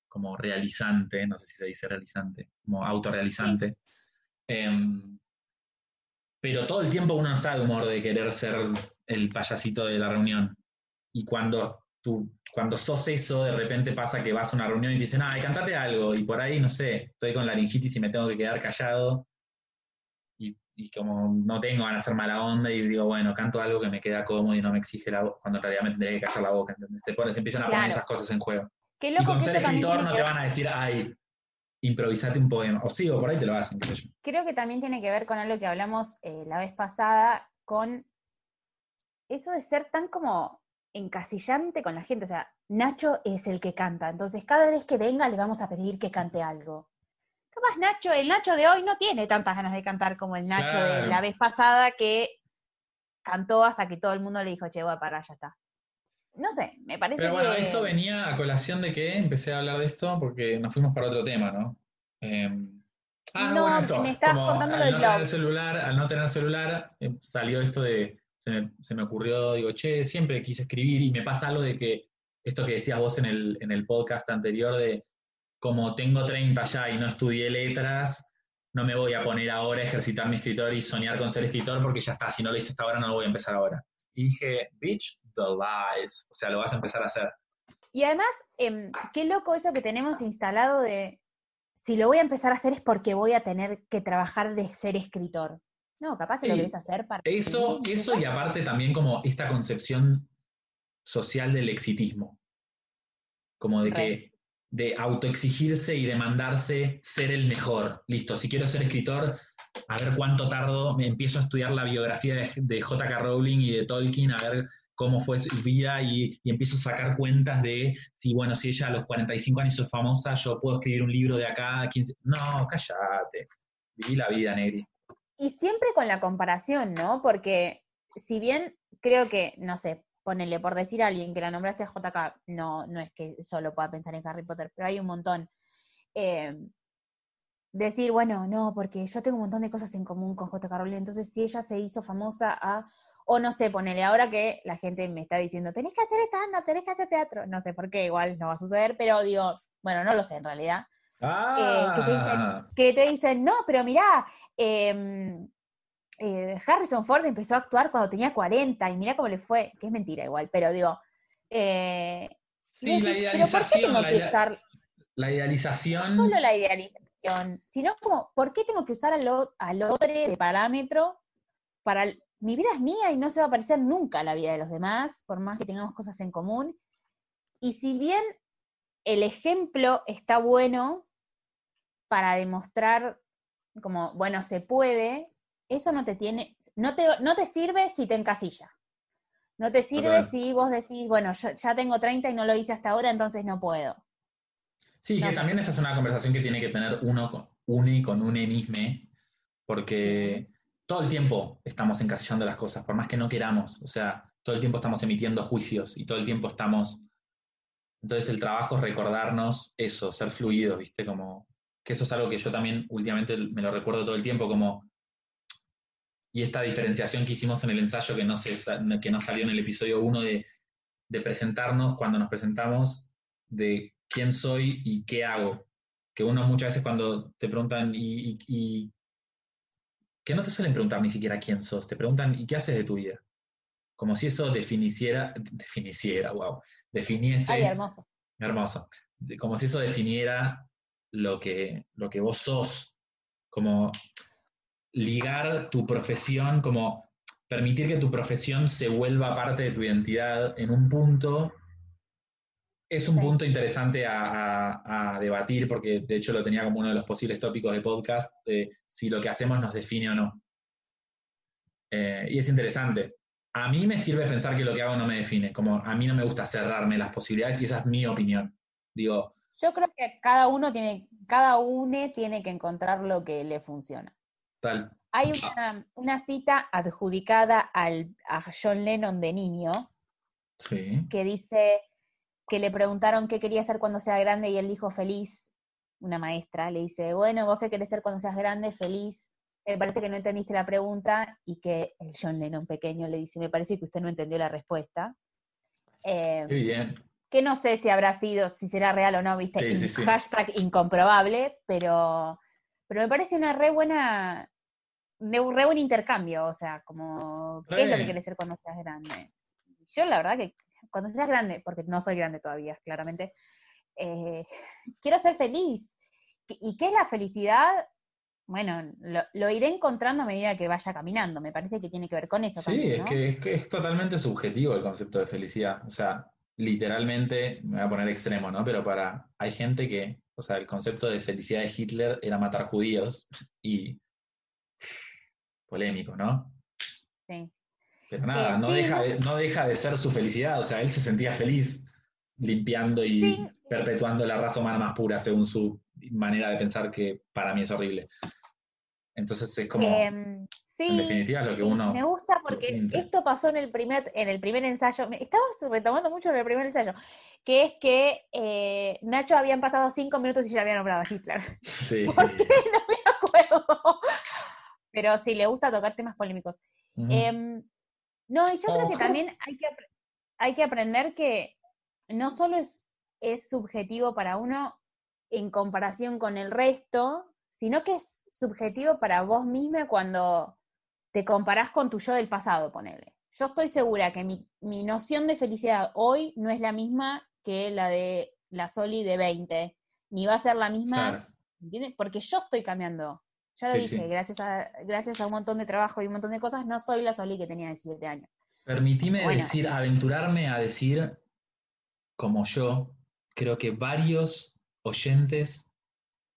como realizante, no sé si se dice realizante, como autorrealizante. Em, pero todo el tiempo uno está de humor de querer ser el payasito de la reunión. Y cuando tú, cuando sos eso, de repente pasa que vas a una reunión y te dicen, ay, cantate algo, y por ahí, no sé, estoy con laringitis y me tengo que quedar callado, y, como no tengo ganas de hacer mala onda, y digo, bueno, canto algo que me queda cómodo y no me exige la voz, cuando en realidad me tendría que callar la boca, ¿entendés? Se, se empiezan a poner esas cosas en juego. y con ser escritor no te van a decir, ay, improvisate un poema. O sí, o por ahí te lo hacen, qué sé yo. Creo que también tiene que ver con algo que hablamos eh, la vez pasada, con eso de ser tan como encasillante con la gente. O sea, Nacho es el que canta, entonces cada vez que venga le vamos a pedir que cante algo. Capaz Nacho, el Nacho de hoy no tiene tantas ganas de cantar como el Nacho de la vez pasada que cantó hasta que todo el mundo le dijo, che, voy a parar, ya está. No sé, me parece Pero bueno, esto venía a colación de que empecé a hablar de esto porque nos fuimos para otro tema, ¿no? Em, ah, no, bueno, esto, me estás contando no Tener celular, al no tener celular, em, salió esto de, se me, ocurrió, digo, che, siempre quise escribir y me pasa algo de que esto que decías vos en el, en el podcast anterior de como tengo 30 ya y no estudié letras, no me voy a poner ahora a ejercitar mi escritor y soñar con ser escritor porque ya está, si no lo hice hasta ahora no lo voy a empezar ahora. Y dije, bitch, the lies. O sea, lo vas a empezar a hacer. Y además, em, qué loco eso que tenemos instalado de, si lo voy a empezar a hacer es porque voy a tener que trabajar de ser escritor. No, capaz que lo querés hacer para... Eso, eso y aparte también como esta concepción social del exitismo. Como de que de autoexigirse y demandarse ser el mejor. Listo, si quiero ser escritor, a ver cuánto tardo, me empiezo a estudiar la biografía de, de J.K. Rowling y de Tolkien, a ver cómo fue su vida y, empiezo a sacar cuentas de si, bueno, si ella a los 45 años es famosa, yo puedo escribir un libro de acá a 15. No, cállate. Viví la vida, Negri. Y siempre con la comparación, ¿no? Porque si bien creo que, no sé, ponele por decir a alguien que la nombraste a JK, no, no es que solo pueda pensar en Harry Potter, pero hay un montón. Eh, decir, bueno, no, porque yo tengo un montón de cosas en común con JK Rowling, entonces si ella se hizo famosa a, o no sé, ponele ahora que la gente me está diciendo, tenés que hacer stand-up, tenés que hacer teatro, no sé por qué, igual no va a suceder, pero digo, bueno, no lo sé en realidad. Eh, que, te dicen, ah. que, te dicen, no, pero mirá, em, eh, Harrison Ford empezó a actuar cuando tenía 40 y mirá cómo le fue, que es mentira igual, pero digo... Eh, sí, la idealización. ¿por qué tengo que usar... La idealización... No solo la idealización, sino como, ¿por qué tengo que usar al, al otro de parámetro para... Mi vida es mía y no se va a parecer nunca a la vida de los demás, por más que tengamos cosas en común. Y si bien el ejemplo está bueno para demostrar como, bueno, se puede, eso no te tiene, no te, no te sirve si te encasilla. No te sirve si vos decís, bueno, ya tengo 30 y no lo hice hasta ahora, entonces no puedo. Sí, que también esa es una conversación que tiene que tener uno con, uno con un mismo, porque todo el tiempo estamos encasillando las cosas, por más que no queramos. O sea, todo el tiempo estamos emitiendo juicios y todo el tiempo estamos. Entonces el trabajo es recordarnos eso, ser fluidos, ¿viste? Como que eso es algo que yo también últimamente me lo recuerdo todo el tiempo, como y esta diferenciación que hicimos en el ensayo que no, se, que no salió en el episodio 1 de, presentarnos cuando nos presentamos, de quién soy y qué hago. Que uno muchas veces cuando te preguntan y, y, que no te suelen preguntar ni siquiera quién sos, te preguntan ¿y qué haces de tu vida? Como si eso definiciera, definiciera, wow, definiese... Ay, hermoso. Hermoso. Como si eso definiera lo que, lo que vos sos. Como ligar tu profesión, como permitir que tu profesión se vuelva parte de tu identidad en un punto, es un punto interesante a, debatir, porque de hecho lo tenía como uno de los posibles tópicos de podcast, de si lo que hacemos nos define o no. Eh, y es interesante. A mí me sirve pensar que lo que hago no me define, como a mí no me gusta cerrarme las posibilidades y esa es mi opinión. Digo, yo creo que cada uno tiene cada uno tiene que encontrar lo que le funciona. Tal. Hay una, una cita adjudicada al, a John Lennon de niño Sí. que dice que le preguntaron qué quería ser cuando sea grande y él dijo feliz. Una maestra le dice, bueno, vos qué querés ser cuando seas grande, feliz. Me parece que no entendiste la pregunta y que el John Lennon pequeño le dice, me parece que usted no entendió la respuesta. Eh, Qué bien. Que no sé si habrá sido, si será real o no, viste, Sí, sí, In- sí. hashtag incomprobable, pero, pero me parece una re buena, un re buen intercambio, o sea, como, ¿qué es lo que querés ser cuando seas grande? Yo la verdad que cuando seas grande, porque no soy grande todavía, claramente, eh, quiero ser feliz. ¿Y qué es la felicidad? Bueno, lo, lo iré encontrando a medida que vaya caminando, me parece que tiene que ver con eso Sí, también, es ¿no? que, es que es totalmente subjetivo el concepto de felicidad. O sea, literalmente, me voy a poner extremo, ¿no? Pero para, hay gente que, o sea, el concepto de felicidad de Hitler era matar judíos y polémico, ¿no? Sí. Pero nada, Eh, no, sí, deja de, no deja de ser su felicidad. O sea, él se sentía feliz limpiando y Sí. perpetuando la raza humana más pura según su manera de pensar que para mí es horrible. Entonces es como, Em, sí, definitiva, lo que sí, uno me gusta porque esto pasó en el primer, en el primer ensayo. Estamos retomando mucho en el primer ensayo, que es que eh, Nacho habían pasado cinco minutos y ya había nombrado a Hitler. sí. ¿Por qué? No me acuerdo. Pero sí, le gusta tocar temas polémicos. Em, no, y yo creo que también hay que, hay que aprender que no solo es, es subjetivo para uno en comparación con el resto, sino que es subjetivo para vos misma cuando te comparás con tu yo del pasado, ponele. Yo estoy segura que mi, mi noción de felicidad hoy no es la misma que la de la Soli de 20, ni va a ser la misma Claro. ¿Entiendes? Porque yo estoy cambiando. Ya lo Sí, dije, sí. gracias, a, gracias a un montón de trabajo y un montón de cosas, no soy la Soli que tenía 17 años. Permitime Bueno. decir, aventurarme a decir, como yo, creo que varios oyentes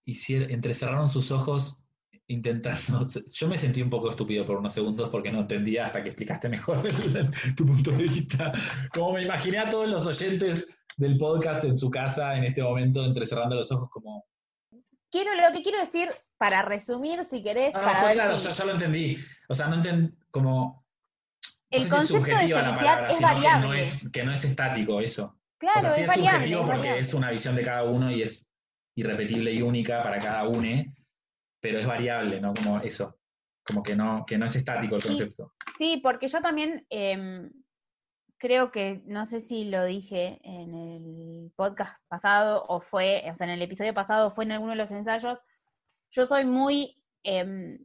hicieron, entrecerraron sus ojos intentando. Yo me sentí un poco estúpido por unos segundos porque no entendía hasta que explicaste mejor tu punto de vista. Como me imaginé a todos los oyentes del podcast en su casa en este momento entrecerrando los ojos como. Quiero, lo que quiero decir, para resumir, si querés, No, no, para fue ver claro, si ya, ya lo entendí. O sea, no entendí como. no el sé si es concepto de subjetiva la felicidad palabra, es sino que no variable. es, que no es estático eso. claro, o sea, sí es es, variable. subjetivo es porque variable. es una visión de cada uno y es irrepetible y única para cada uno, pero es variable, ¿no? Como eso. Como que no, que no es estático el concepto. Sí, porque yo también em, creo que, no sé si lo dije en el podcast pasado o fue, o sea, en el episodio pasado o fue en alguno de los ensayos, yo soy muy em,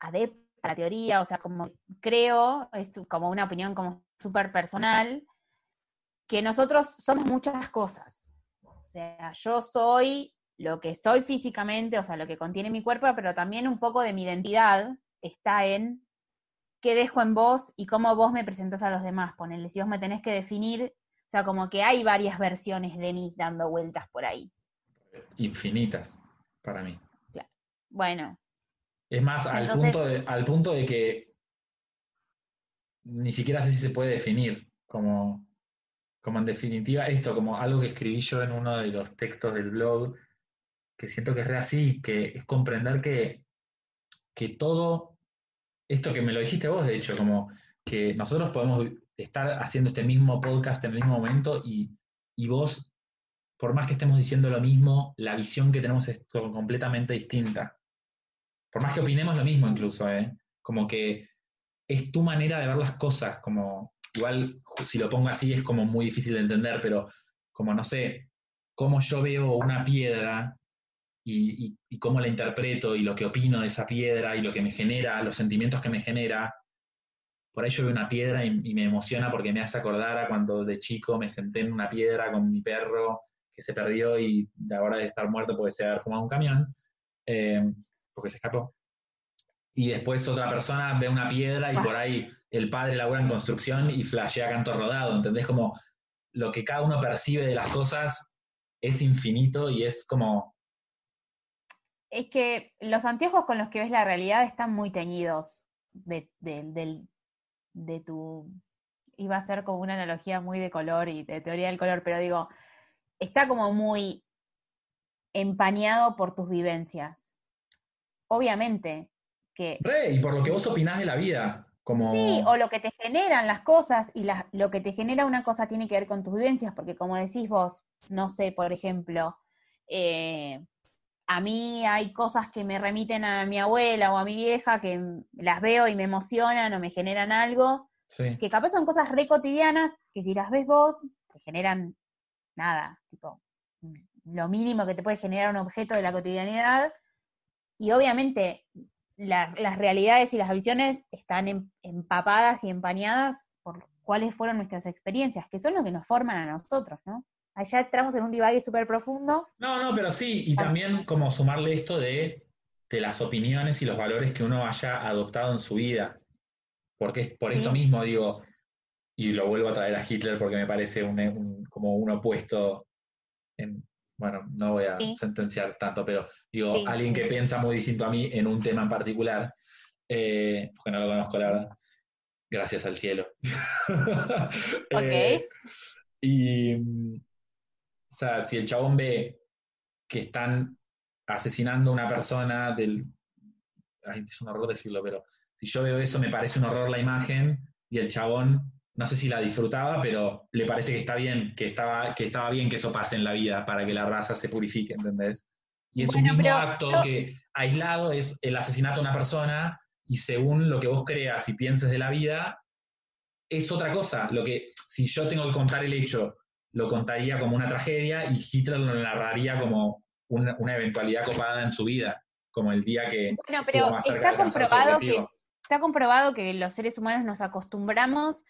adepta a la teoría, o sea, como creo, es como una opinión como súper personal, que nosotros somos muchas cosas. O sea, yo soy lo que soy físicamente, o sea, lo que contiene mi cuerpo, pero también un poco de mi identidad está en qué dejo en vos y cómo vos me presentás a los demás. Ponele, si vos me tenés que definir, o sea, como que hay varias versiones de mí dando vueltas por ahí. Infinitas, para mí. Bueno, Es más, al, Entonces- punto de, al punto de que ni siquiera sé si se puede definir como, como en definitiva esto, como algo que escribí yo en uno de los textos del blog, que siento que es re así, que es comprender que, que todo, esto que me lo dijiste vos, de hecho, como que nosotros podemos estar haciendo este mismo podcast en el mismo momento y, y vos, por más que estemos diciendo lo mismo, la visión que tenemos es completamente distinta. Por más que opinemos lo mismo incluso, ¿eh? Como que es tu manera de ver las cosas, como igual si lo pongo así es como muy difícil de entender, pero como no sé, cómo yo veo una piedra y, y- cómo la interpreto y lo que opino de esa piedra y lo que me genera, los sentimientos que me genera. Por ahí yo veo una piedra y, me emociona porque me hace acordar a cuando de chico me senté en una piedra con mi perro que se perdió y a la hora de estar muerto puede ser fumado un camión, eh, porque se escapó. Y después otra persona ve una piedra y por ahí el padre labura en construcción y flashea canto rodado, ¿entendés? Como lo que cada uno percibe de las cosas es infinito y es como, es que los anteojos con los que ves la realidad están muy teñidos de, de- de tu... Iba a ser como una analogía muy de color y de teoría del color, pero digo, está como muy empañado por tus vivencias. Obviamente que... Re, y por lo que vos opinás de la vida. Como... Sí, o lo que te generan las cosas y lo que te genera una cosa tiene que ver con tus vivencias, porque como decís vos, no sé, por ejemplo, eh, a mí hay cosas que me remiten a mi abuela o a mi vieja que las veo y me emocionan o me generan algo, que capaz son cosas re cotidianas que si las ves vos, te generan nada, tipo, lo mínimo que te puede generar un objeto de la cotidianidad. Y obviamente las realidades y las visiones están em, empapadas y empañadas por cuáles fueron nuestras experiencias, que son lo que nos forman a nosotros, ¿no? Allá entramos en un divague súper profundo. No, no, pero sí, y también como sumarle esto de, de, las opiniones y los valores que uno haya adoptado en su vida. Porque por esto mismo digo, y lo vuelvo a traer a Hitler porque me parece un, como un opuesto en, bueno, no voy a sentenciar tanto, pero digo, alguien que piensa muy distinto a mí en un tema en particular, eh, porque no lo conozco la verdad, gracias al cielo. ok. Eh, y, sea, si el chabón ve que están asesinando a una persona del... Ay, es un horror decirlo, pero si yo veo eso me parece un horror la imagen y el chabón no sé si la disfrutaba, pero le parece que está bien, que estaba, que estaba bien que eso pase en la vida para que la raza se purifique, ¿entendés? Y es un mismo acto que aislado es el asesinato de una persona y según lo que vos creas y pienses de la vida, es otra cosa. Lo que, si yo tengo que contar el hecho, lo contaría como una tragedia y Hitler lo narraría como una, eventualidad copada en su vida, como el día que... Bueno, pero está comprobado que, está comprobado que los seres humanos nos acostumbramos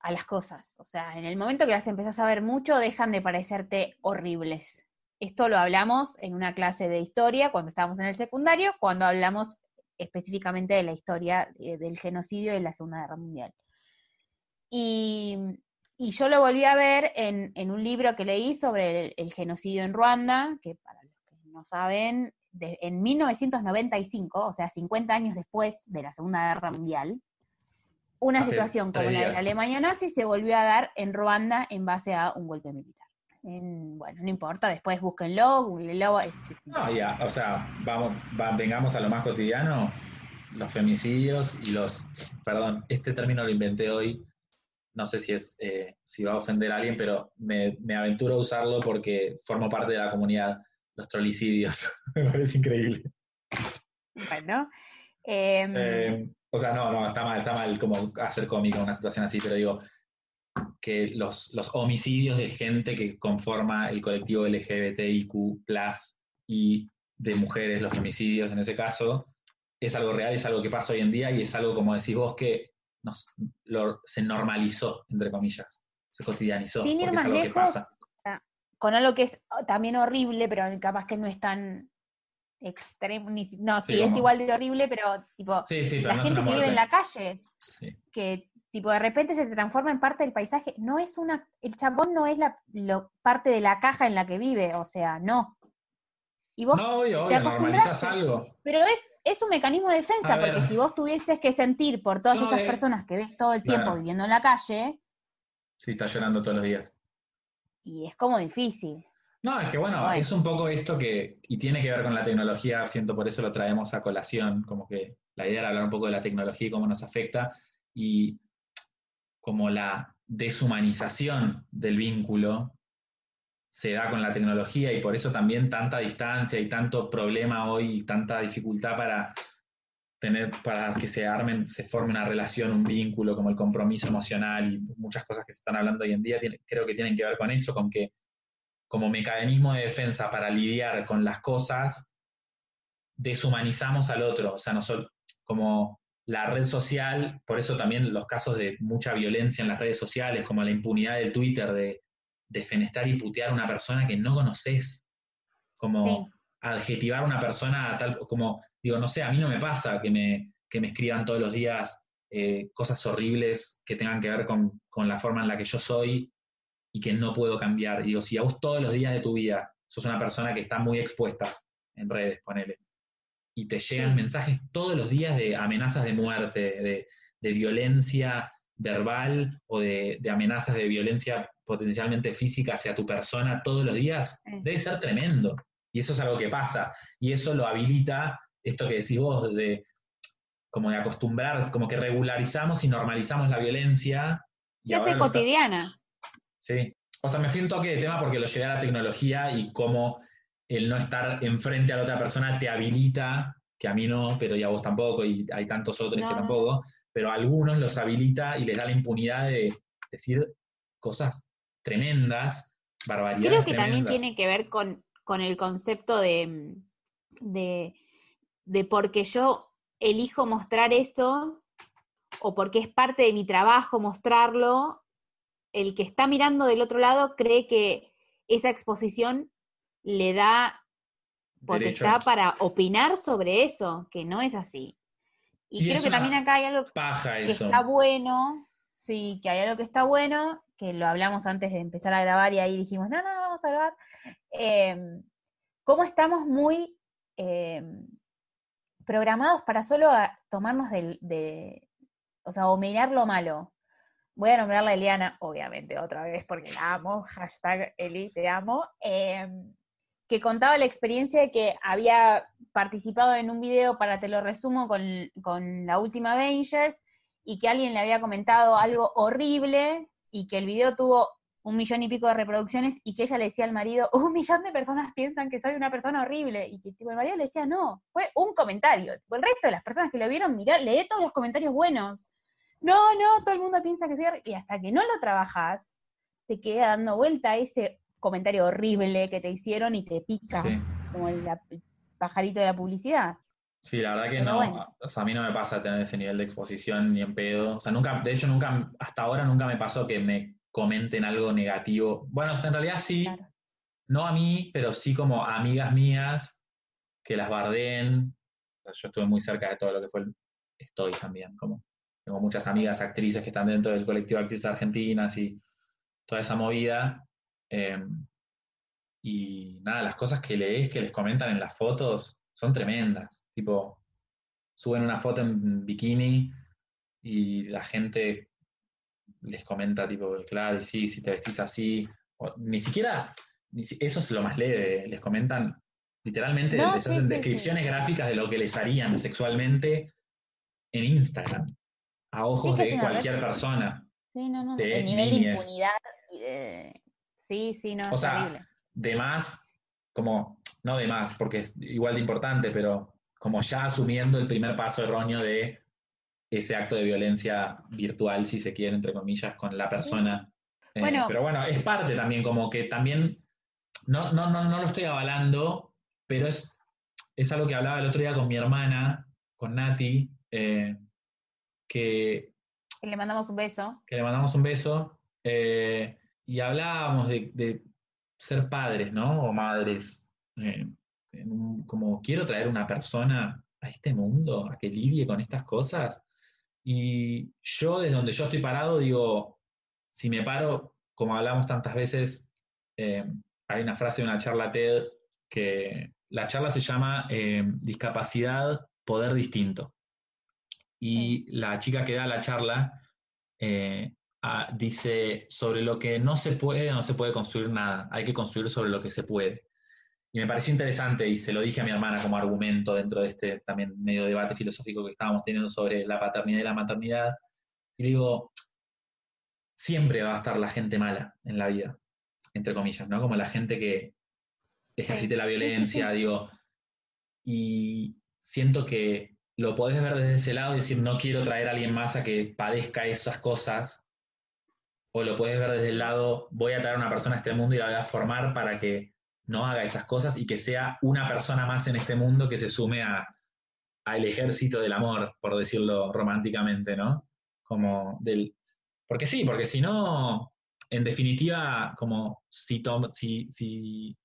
a las cosas. O sea, en el momento que las empezás a ver mucho, dejan de parecerte horribles. Esto lo hablamos en una clase de historia cuando estábamos en el secundario, cuando hablamos específicamente de la historia eh, del genocidio de la Segunda Guerra Mundial. Y, yo lo volví a ver en, un libro que leí sobre el, genocidio en Ruanda, que para los que no saben, en 1995, o sea, 50 años después de la Segunda Guerra Mundial, una situación como la de la Alemania nazi se volvió a dar en Ruanda en base a un golpe militar. bueno, no importa, después búsquenlo, googleenlo. no, ya, o sea, vamos, vengamos a lo más cotidiano, los femicidios y los, perdón, este término lo inventé hoy, no sé si es, eh, si va a ofender a alguien, pero me, aventuro a usarlo porque formo parte de la comunidad, los trolicidios, me parece increíble. Bueno, em, eh, o sea, no, no, está mal, está mal como hacer cómico una situación así, pero digo que los, los homicidios de gente que conforma el colectivo LGBTIQ y de mujeres, los homicidios en ese caso, es algo real, es algo que pasa hoy en día y es algo, como decís vos, que nos, se normalizó, entre comillas, se cotidianizó. Sin ir más lejos, con algo que es también horrible, pero capaz que no es tan extremo, no, sí, es igual de horrible, pero tipo, la gente que vive en la calle, que tipo de repente se transforma en parte del paisaje, no es una, el chambón no es la parte de la caja en la que vive, o sea, no. Y vos no, te normalizas algo. Pero es, es un mecanismo de defensa, porque si vos tuvieses que sentir por todas esas personas que ves todo el tiempo viviendo en la calle. Sí, está llorando todos los días. Y es como difícil. No, es que bueno, es un poco esto que, y tiene que ver con la tecnología, siento por eso lo traemos a colación, como que la idea era hablar un poco de la tecnología y cómo nos afecta, y como la deshumanización del vínculo se da con la tecnología y por eso también tanta distancia y tanto problema hoy tanta dificultad para tener, para que se armen, se forme una relación, un vínculo, como el compromiso emocional y muchas cosas que se están hablando hoy en día, creo que tienen que ver con eso, con que como mecanismo de defensa para lidiar con las cosas, deshumanizamos al otro, o sea, no como la red social, por eso también los casos de mucha violencia en las redes sociales, como la impunidad del Twitter de defenestrar y putear a una persona que no conoces, como adjetivar a una persona tal, como, digo, no sé, a mí no me pasa que me, que me escriban todos los días eh, cosas horribles que tengan que ver con, con, la forma en la que yo soy y que no puedo cambiar. Digo, si a vos todos los días de tu vida sos una persona que está muy expuesta en redes, ponele, y te llegan mensajes todos los días de amenazas de muerte, de, violencia verbal o de, amenazas de violencia potencialmente física hacia tu persona todos los días, debe ser tremendo. Y eso es algo que pasa. Y eso lo habilita esto que decís vos, de como de acostumbrar, como que regularizamos y normalizamos la violencia. Y es cotidiana. Sí. O sea, me fui un toque de tema porque lo llevé a la tecnología y cómo el no estar enfrente a la otra persona te habilita, que a mí no, pero ya vos tampoco, y hay tantos otros que tampoco, pero a algunos los habilita y les da la impunidad de decir cosas tremendas, barbaridades. Creo que también tiene que ver con, con el concepto de, de, de porque yo elijo mostrar eso o porque es parte de mi trabajo mostrarlo, el que está mirando del otro lado cree que esa exposición le da potestad para opinar sobre eso, que no es así. Y, creo que también acá hay algo que está bueno, sí, que hay algo que está bueno, que lo hablamos antes de empezar a grabar y ahí dijimos, no, no, vamos a grabar. Eh, cómo estamos muy em, programados para solo tomarnos de, o sea, o mirar lo malo. Voy a nombrarla Eliana, obviamente, otra vez, porque la amo, hashtag Eli, te amo. Em, que contaba la experiencia de que había participado en un video, para te lo resumo, con, la última Avengers, y que alguien le había comentado algo horrible, y que el video tuvo un millón y pico de reproducciones, y que ella le decía al marido, un millón de personas piensan que soy una persona horrible, y que el marido le decía, no, fue un comentario. el resto de las personas que lo vieron, mirá, lee todos los comentarios buenos. No, no, todo el mundo piensa que soy horrible. Y hasta que no lo trabajas, te queda dando vuelta ese comentario horrible que te hicieron y te pica, como el, pajarito de la publicidad. Sí, la verdad que no, o sea, a mí no me pasa tener ese nivel de exposición ni en pedo. O sea, nunca, de hecho, nunca, hasta ahora nunca me pasó que me comenten algo negativo. Bueno, en realidad sí, no a mí, pero sí como a amigas mías que las bardeen. yo estuve muy cerca de todo lo que fue estoy también, como tengo muchas amigas actrices que están dentro del colectivo de actrices argentinas y toda esa movida. Em, y nada, las cosas que lees, que les comentan en las fotos, son tremendas. Tipo, suben una foto en bikini y la gente les comenta, tipo, claro, y sí, si te vestís así. ni siquiera, eso es lo más leve, les comentan, literalmente, les hacen descripciones gráficas de lo que les harían sexualmente en Instagram, a ojos de cualquier persona. Sí, no, no. El nivel de impunidad eh, Sí, sí, no. O sea, de más, como, no de más, porque es igual de importante, pero como ya asumiendo el primer paso erróneo de ese acto de violencia virtual, si se quiere, entre comillas, con la persona. Eh, pero bueno, es parte también, como que también, no, no, no, no lo estoy avalando, pero es, es algo que hablaba el otro día con mi hermana, con Nati, eh, que... Que le mandamos un beso. Que le mandamos un beso. Eh, y hablábamos de, ser padres, ¿no? O madres. Eh, como quiero traer una persona a este mundo, a que lidie con estas cosas. Y yo, desde donde yo estoy parado, digo, si me paro, como hablamos tantas veces, eh, hay una frase de una charla TED que la charla se llama eh, Discapacidad, Poder Distinto. Y la chica que da la charla dice, sobre lo que no se puede, no se puede construir nada, hay que construir sobre lo que se puede. Y me pareció interesante y se lo dije a mi hermana como argumento dentro de este también medio debate filosófico que estábamos teniendo sobre la paternidad y la maternidad. Y digo, siempre va a estar la gente mala en la vida, entre comillas, ¿no? Como la gente que ejercite la violencia, digo. Y siento que lo podés ver desde ese lado y decir, no quiero traer a alguien más a que padezca esas cosas o lo puedes ver desde el lado, voy a traer a una persona a este mundo y la voy a formar para que no haga esas cosas y que sea una persona más en este mundo que se sume a, al ejército del amor, por decirlo románticamente, ¿no? Como del... Porque sí, porque si no, en definitiva, como si, si, si,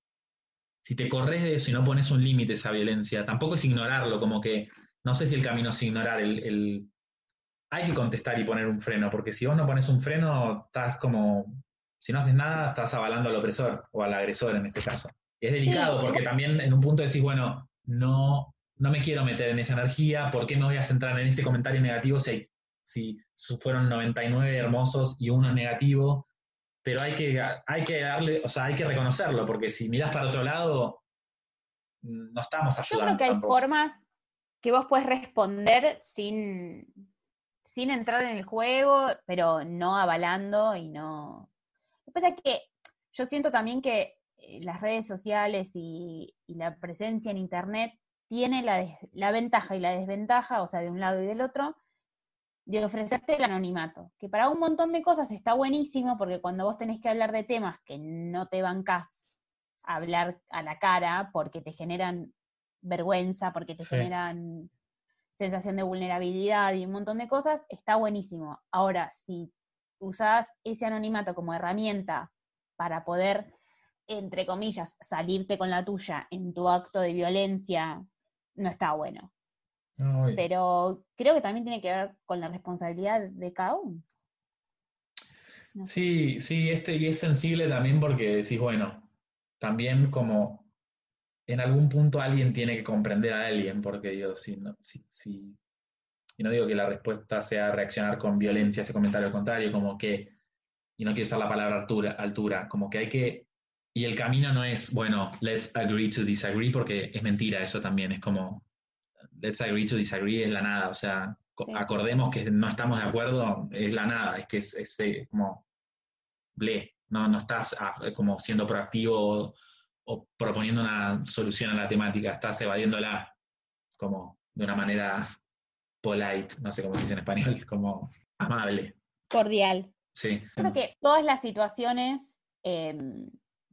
si te corres de eso y no pones un límite a esa violencia, tampoco es ignorarlo, como que no sé si el camino es ignorar el, hay que contestar y poner un freno, porque si vos no pones un freno, estás como, si no haces nada, estás avalando al opresor o al agresor en este caso. es delicado porque también en un punto decís, bueno, no, no me quiero meter en esa energía, ¿por qué me voy a centrar en ese comentario negativo si, si fueron 99 hermosos y uno negativo? Pero hay que, hay que darle, o sea, hay que reconocerlo, porque si miras para otro lado, no estamos Yo ayudando. creo que hay tampoco. formas que vos puedes responder sin, sin entrar en el juego, pero no avalando y no. Pasa es que yo siento también que eh, las redes sociales y, y la presencia en Internet tiene la, des- la ventaja y la desventaja, o sea, de un lado y del otro, de ofrecerte el anonimato, que para un montón de cosas está buenísimo, porque cuando vos tenés que hablar de temas que no te bancás hablar a la cara porque te generan vergüenza, porque te Sí. generan sensación de vulnerabilidad y un montón de cosas, está buenísimo. Ahora, si usás ese anonimato como herramienta para poder, entre comillas, salirte con la tuya en tu acto de violencia, no está bueno. No. Pero creo que también tiene que ver con la responsabilidad de cada uno. No sé. Sí, sí, este, y es sensible también porque decís, bueno, también como en algún punto alguien tiene que comprender a alguien, porque digo, si no, si, si- y no digo que la respuesta sea reaccionar con violencia a ese comentario, al contrario, como que, y no quiero usar la palabra altura, altura, como que hay que, y el camino no es, bueno, let's agree to disagree, porque es mentira eso también, es como, let's agree to disagree es la nada, o sea, Sí, sí, acordemos que no estamos de acuerdo, es la nada, es que es, es, eh, como, ble, no, no estás ah, como siendo proactivo o, o proponiendo una solución a la temática, estás evadiéndola como de una manera polite, no sé cómo se dice en español, como amable. Cordial. Sí. Creo que todas las situaciones eh,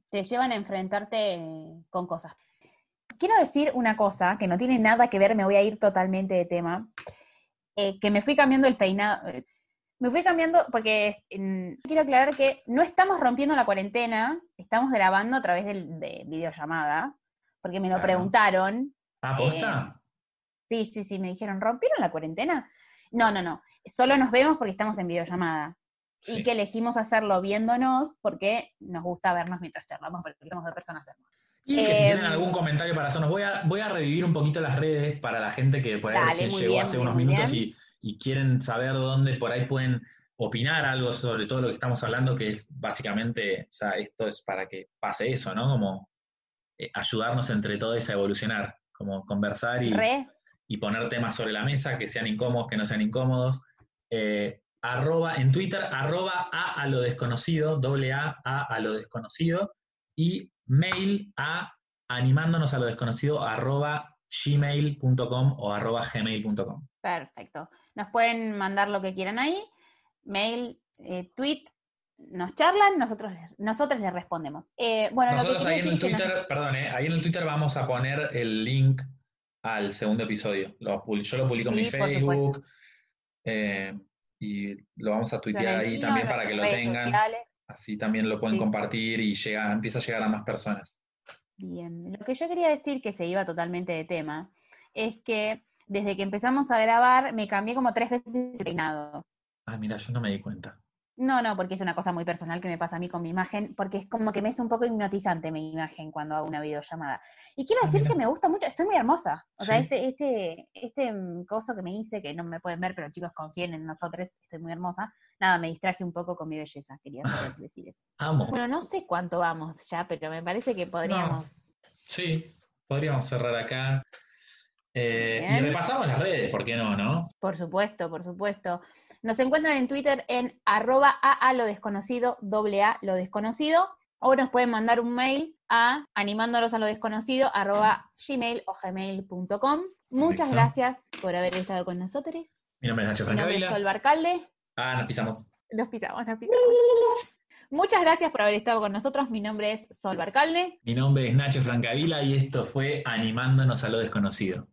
te llevan a enfrentarte eh, con cosas. Quiero decir una cosa que no tiene nada que ver, me voy a ir totalmente de tema, eh, que me fui cambiando el peinado. eh, Me fui cambiando porque quiero aclarar que no estamos rompiendo la cuarentena, estamos grabando a través del- de videollamada, porque me lo Claro. preguntaron. Ah, ¿posta? Sí, sí, sí, me dijeron, ¿rompieron la cuarentena? No, no, no, solo nos vemos porque estamos en videollamada Sí. y que elegimos hacerlo viéndonos porque nos gusta vernos mientras charlamos, porque somos dos personas hermosas. Y que si Em, tienen algún comentario para hacernos, voy a, voy a revivir un poquito las redes para la gente que por ahí Dale, llegó bien, hace unos minutos y, y quieren saber dónde por ahí pueden opinar algo sobre todo lo que estamos hablando, que es básicamente, o sea, esto es para que pase eso, ¿no? Como eh, ayudarnos entre todos a evolucionar, como conversar y, Re, y poner temas sobre la mesa, que sean incómodos, que no sean incómodos. Eh, arroba, en Twitter, arroba a a lo desconocido, doble a, a a lo desconocido, y mail a animándonos a lo desconocido, arroba gmail.com o arroba gmail.com. perfecto. Nos pueden mandar lo que quieran ahí, mail, eh, tweet, nos charlan, nosotros, nosotros les respondemos. Eh, bueno, Nosotros lo que ahí quiero en el decir es que Twitter, nos- perdón, eh, ahí en el Twitter vamos a poner el link al segundo episodio. Lo yo lo publico en mi Facebook eh, y lo vamos a tuitear el ahí mío, también para que lo tengan. sociales. Así también lo pueden Sí, compartir y llega, empieza a llegar a más personas. Bien, lo que yo quería decir, que se iba totalmente de tema, es que desde que empezamos a grabar me cambié como tres veces de peinado. Ah, mira, yo no me di cuenta. No, no, porque es una cosa muy personal que me pasa a mí con mi imagen, porque es como que me es un poco hipnotizante mi imagen cuando hago una videollamada. Y quiero Ah, decir mira. que me gusta mucho, estoy muy hermosa. O sea, este, este, este mm, coso que me hice, que no me pueden ver, pero chicos confíen en nosotros, estoy muy hermosa. Nada, me distraje un poco con mi belleza, quería solo decir eso. Amo. Bueno, no sé cuánto vamos ya, pero me parece que podríamos. Sí, podríamos cerrar acá. Eh, y repasamos las redes, ¿por qué no, no? Por supuesto, por supuesto. Nos encuentran en Twitter en arroba a lo desconocido, doble a lo desconocido, o nos pueden mandar un mail a animándolos a lo desconocido, arroba gmail o gmail.com. Muchas Listo. gracias por haber estado con nosotros. Mi nombre es Nacho Mi nombre es Francavila. Sol Barcalde. Ah, nos pisamos. Los pisamos, nos pisamos. Muchas gracias por haber estado con nosotros. Mi nombre es Sol Barcalde. Mi nombre es Nacho Francavila y esto fue Animándonos a lo desconocido.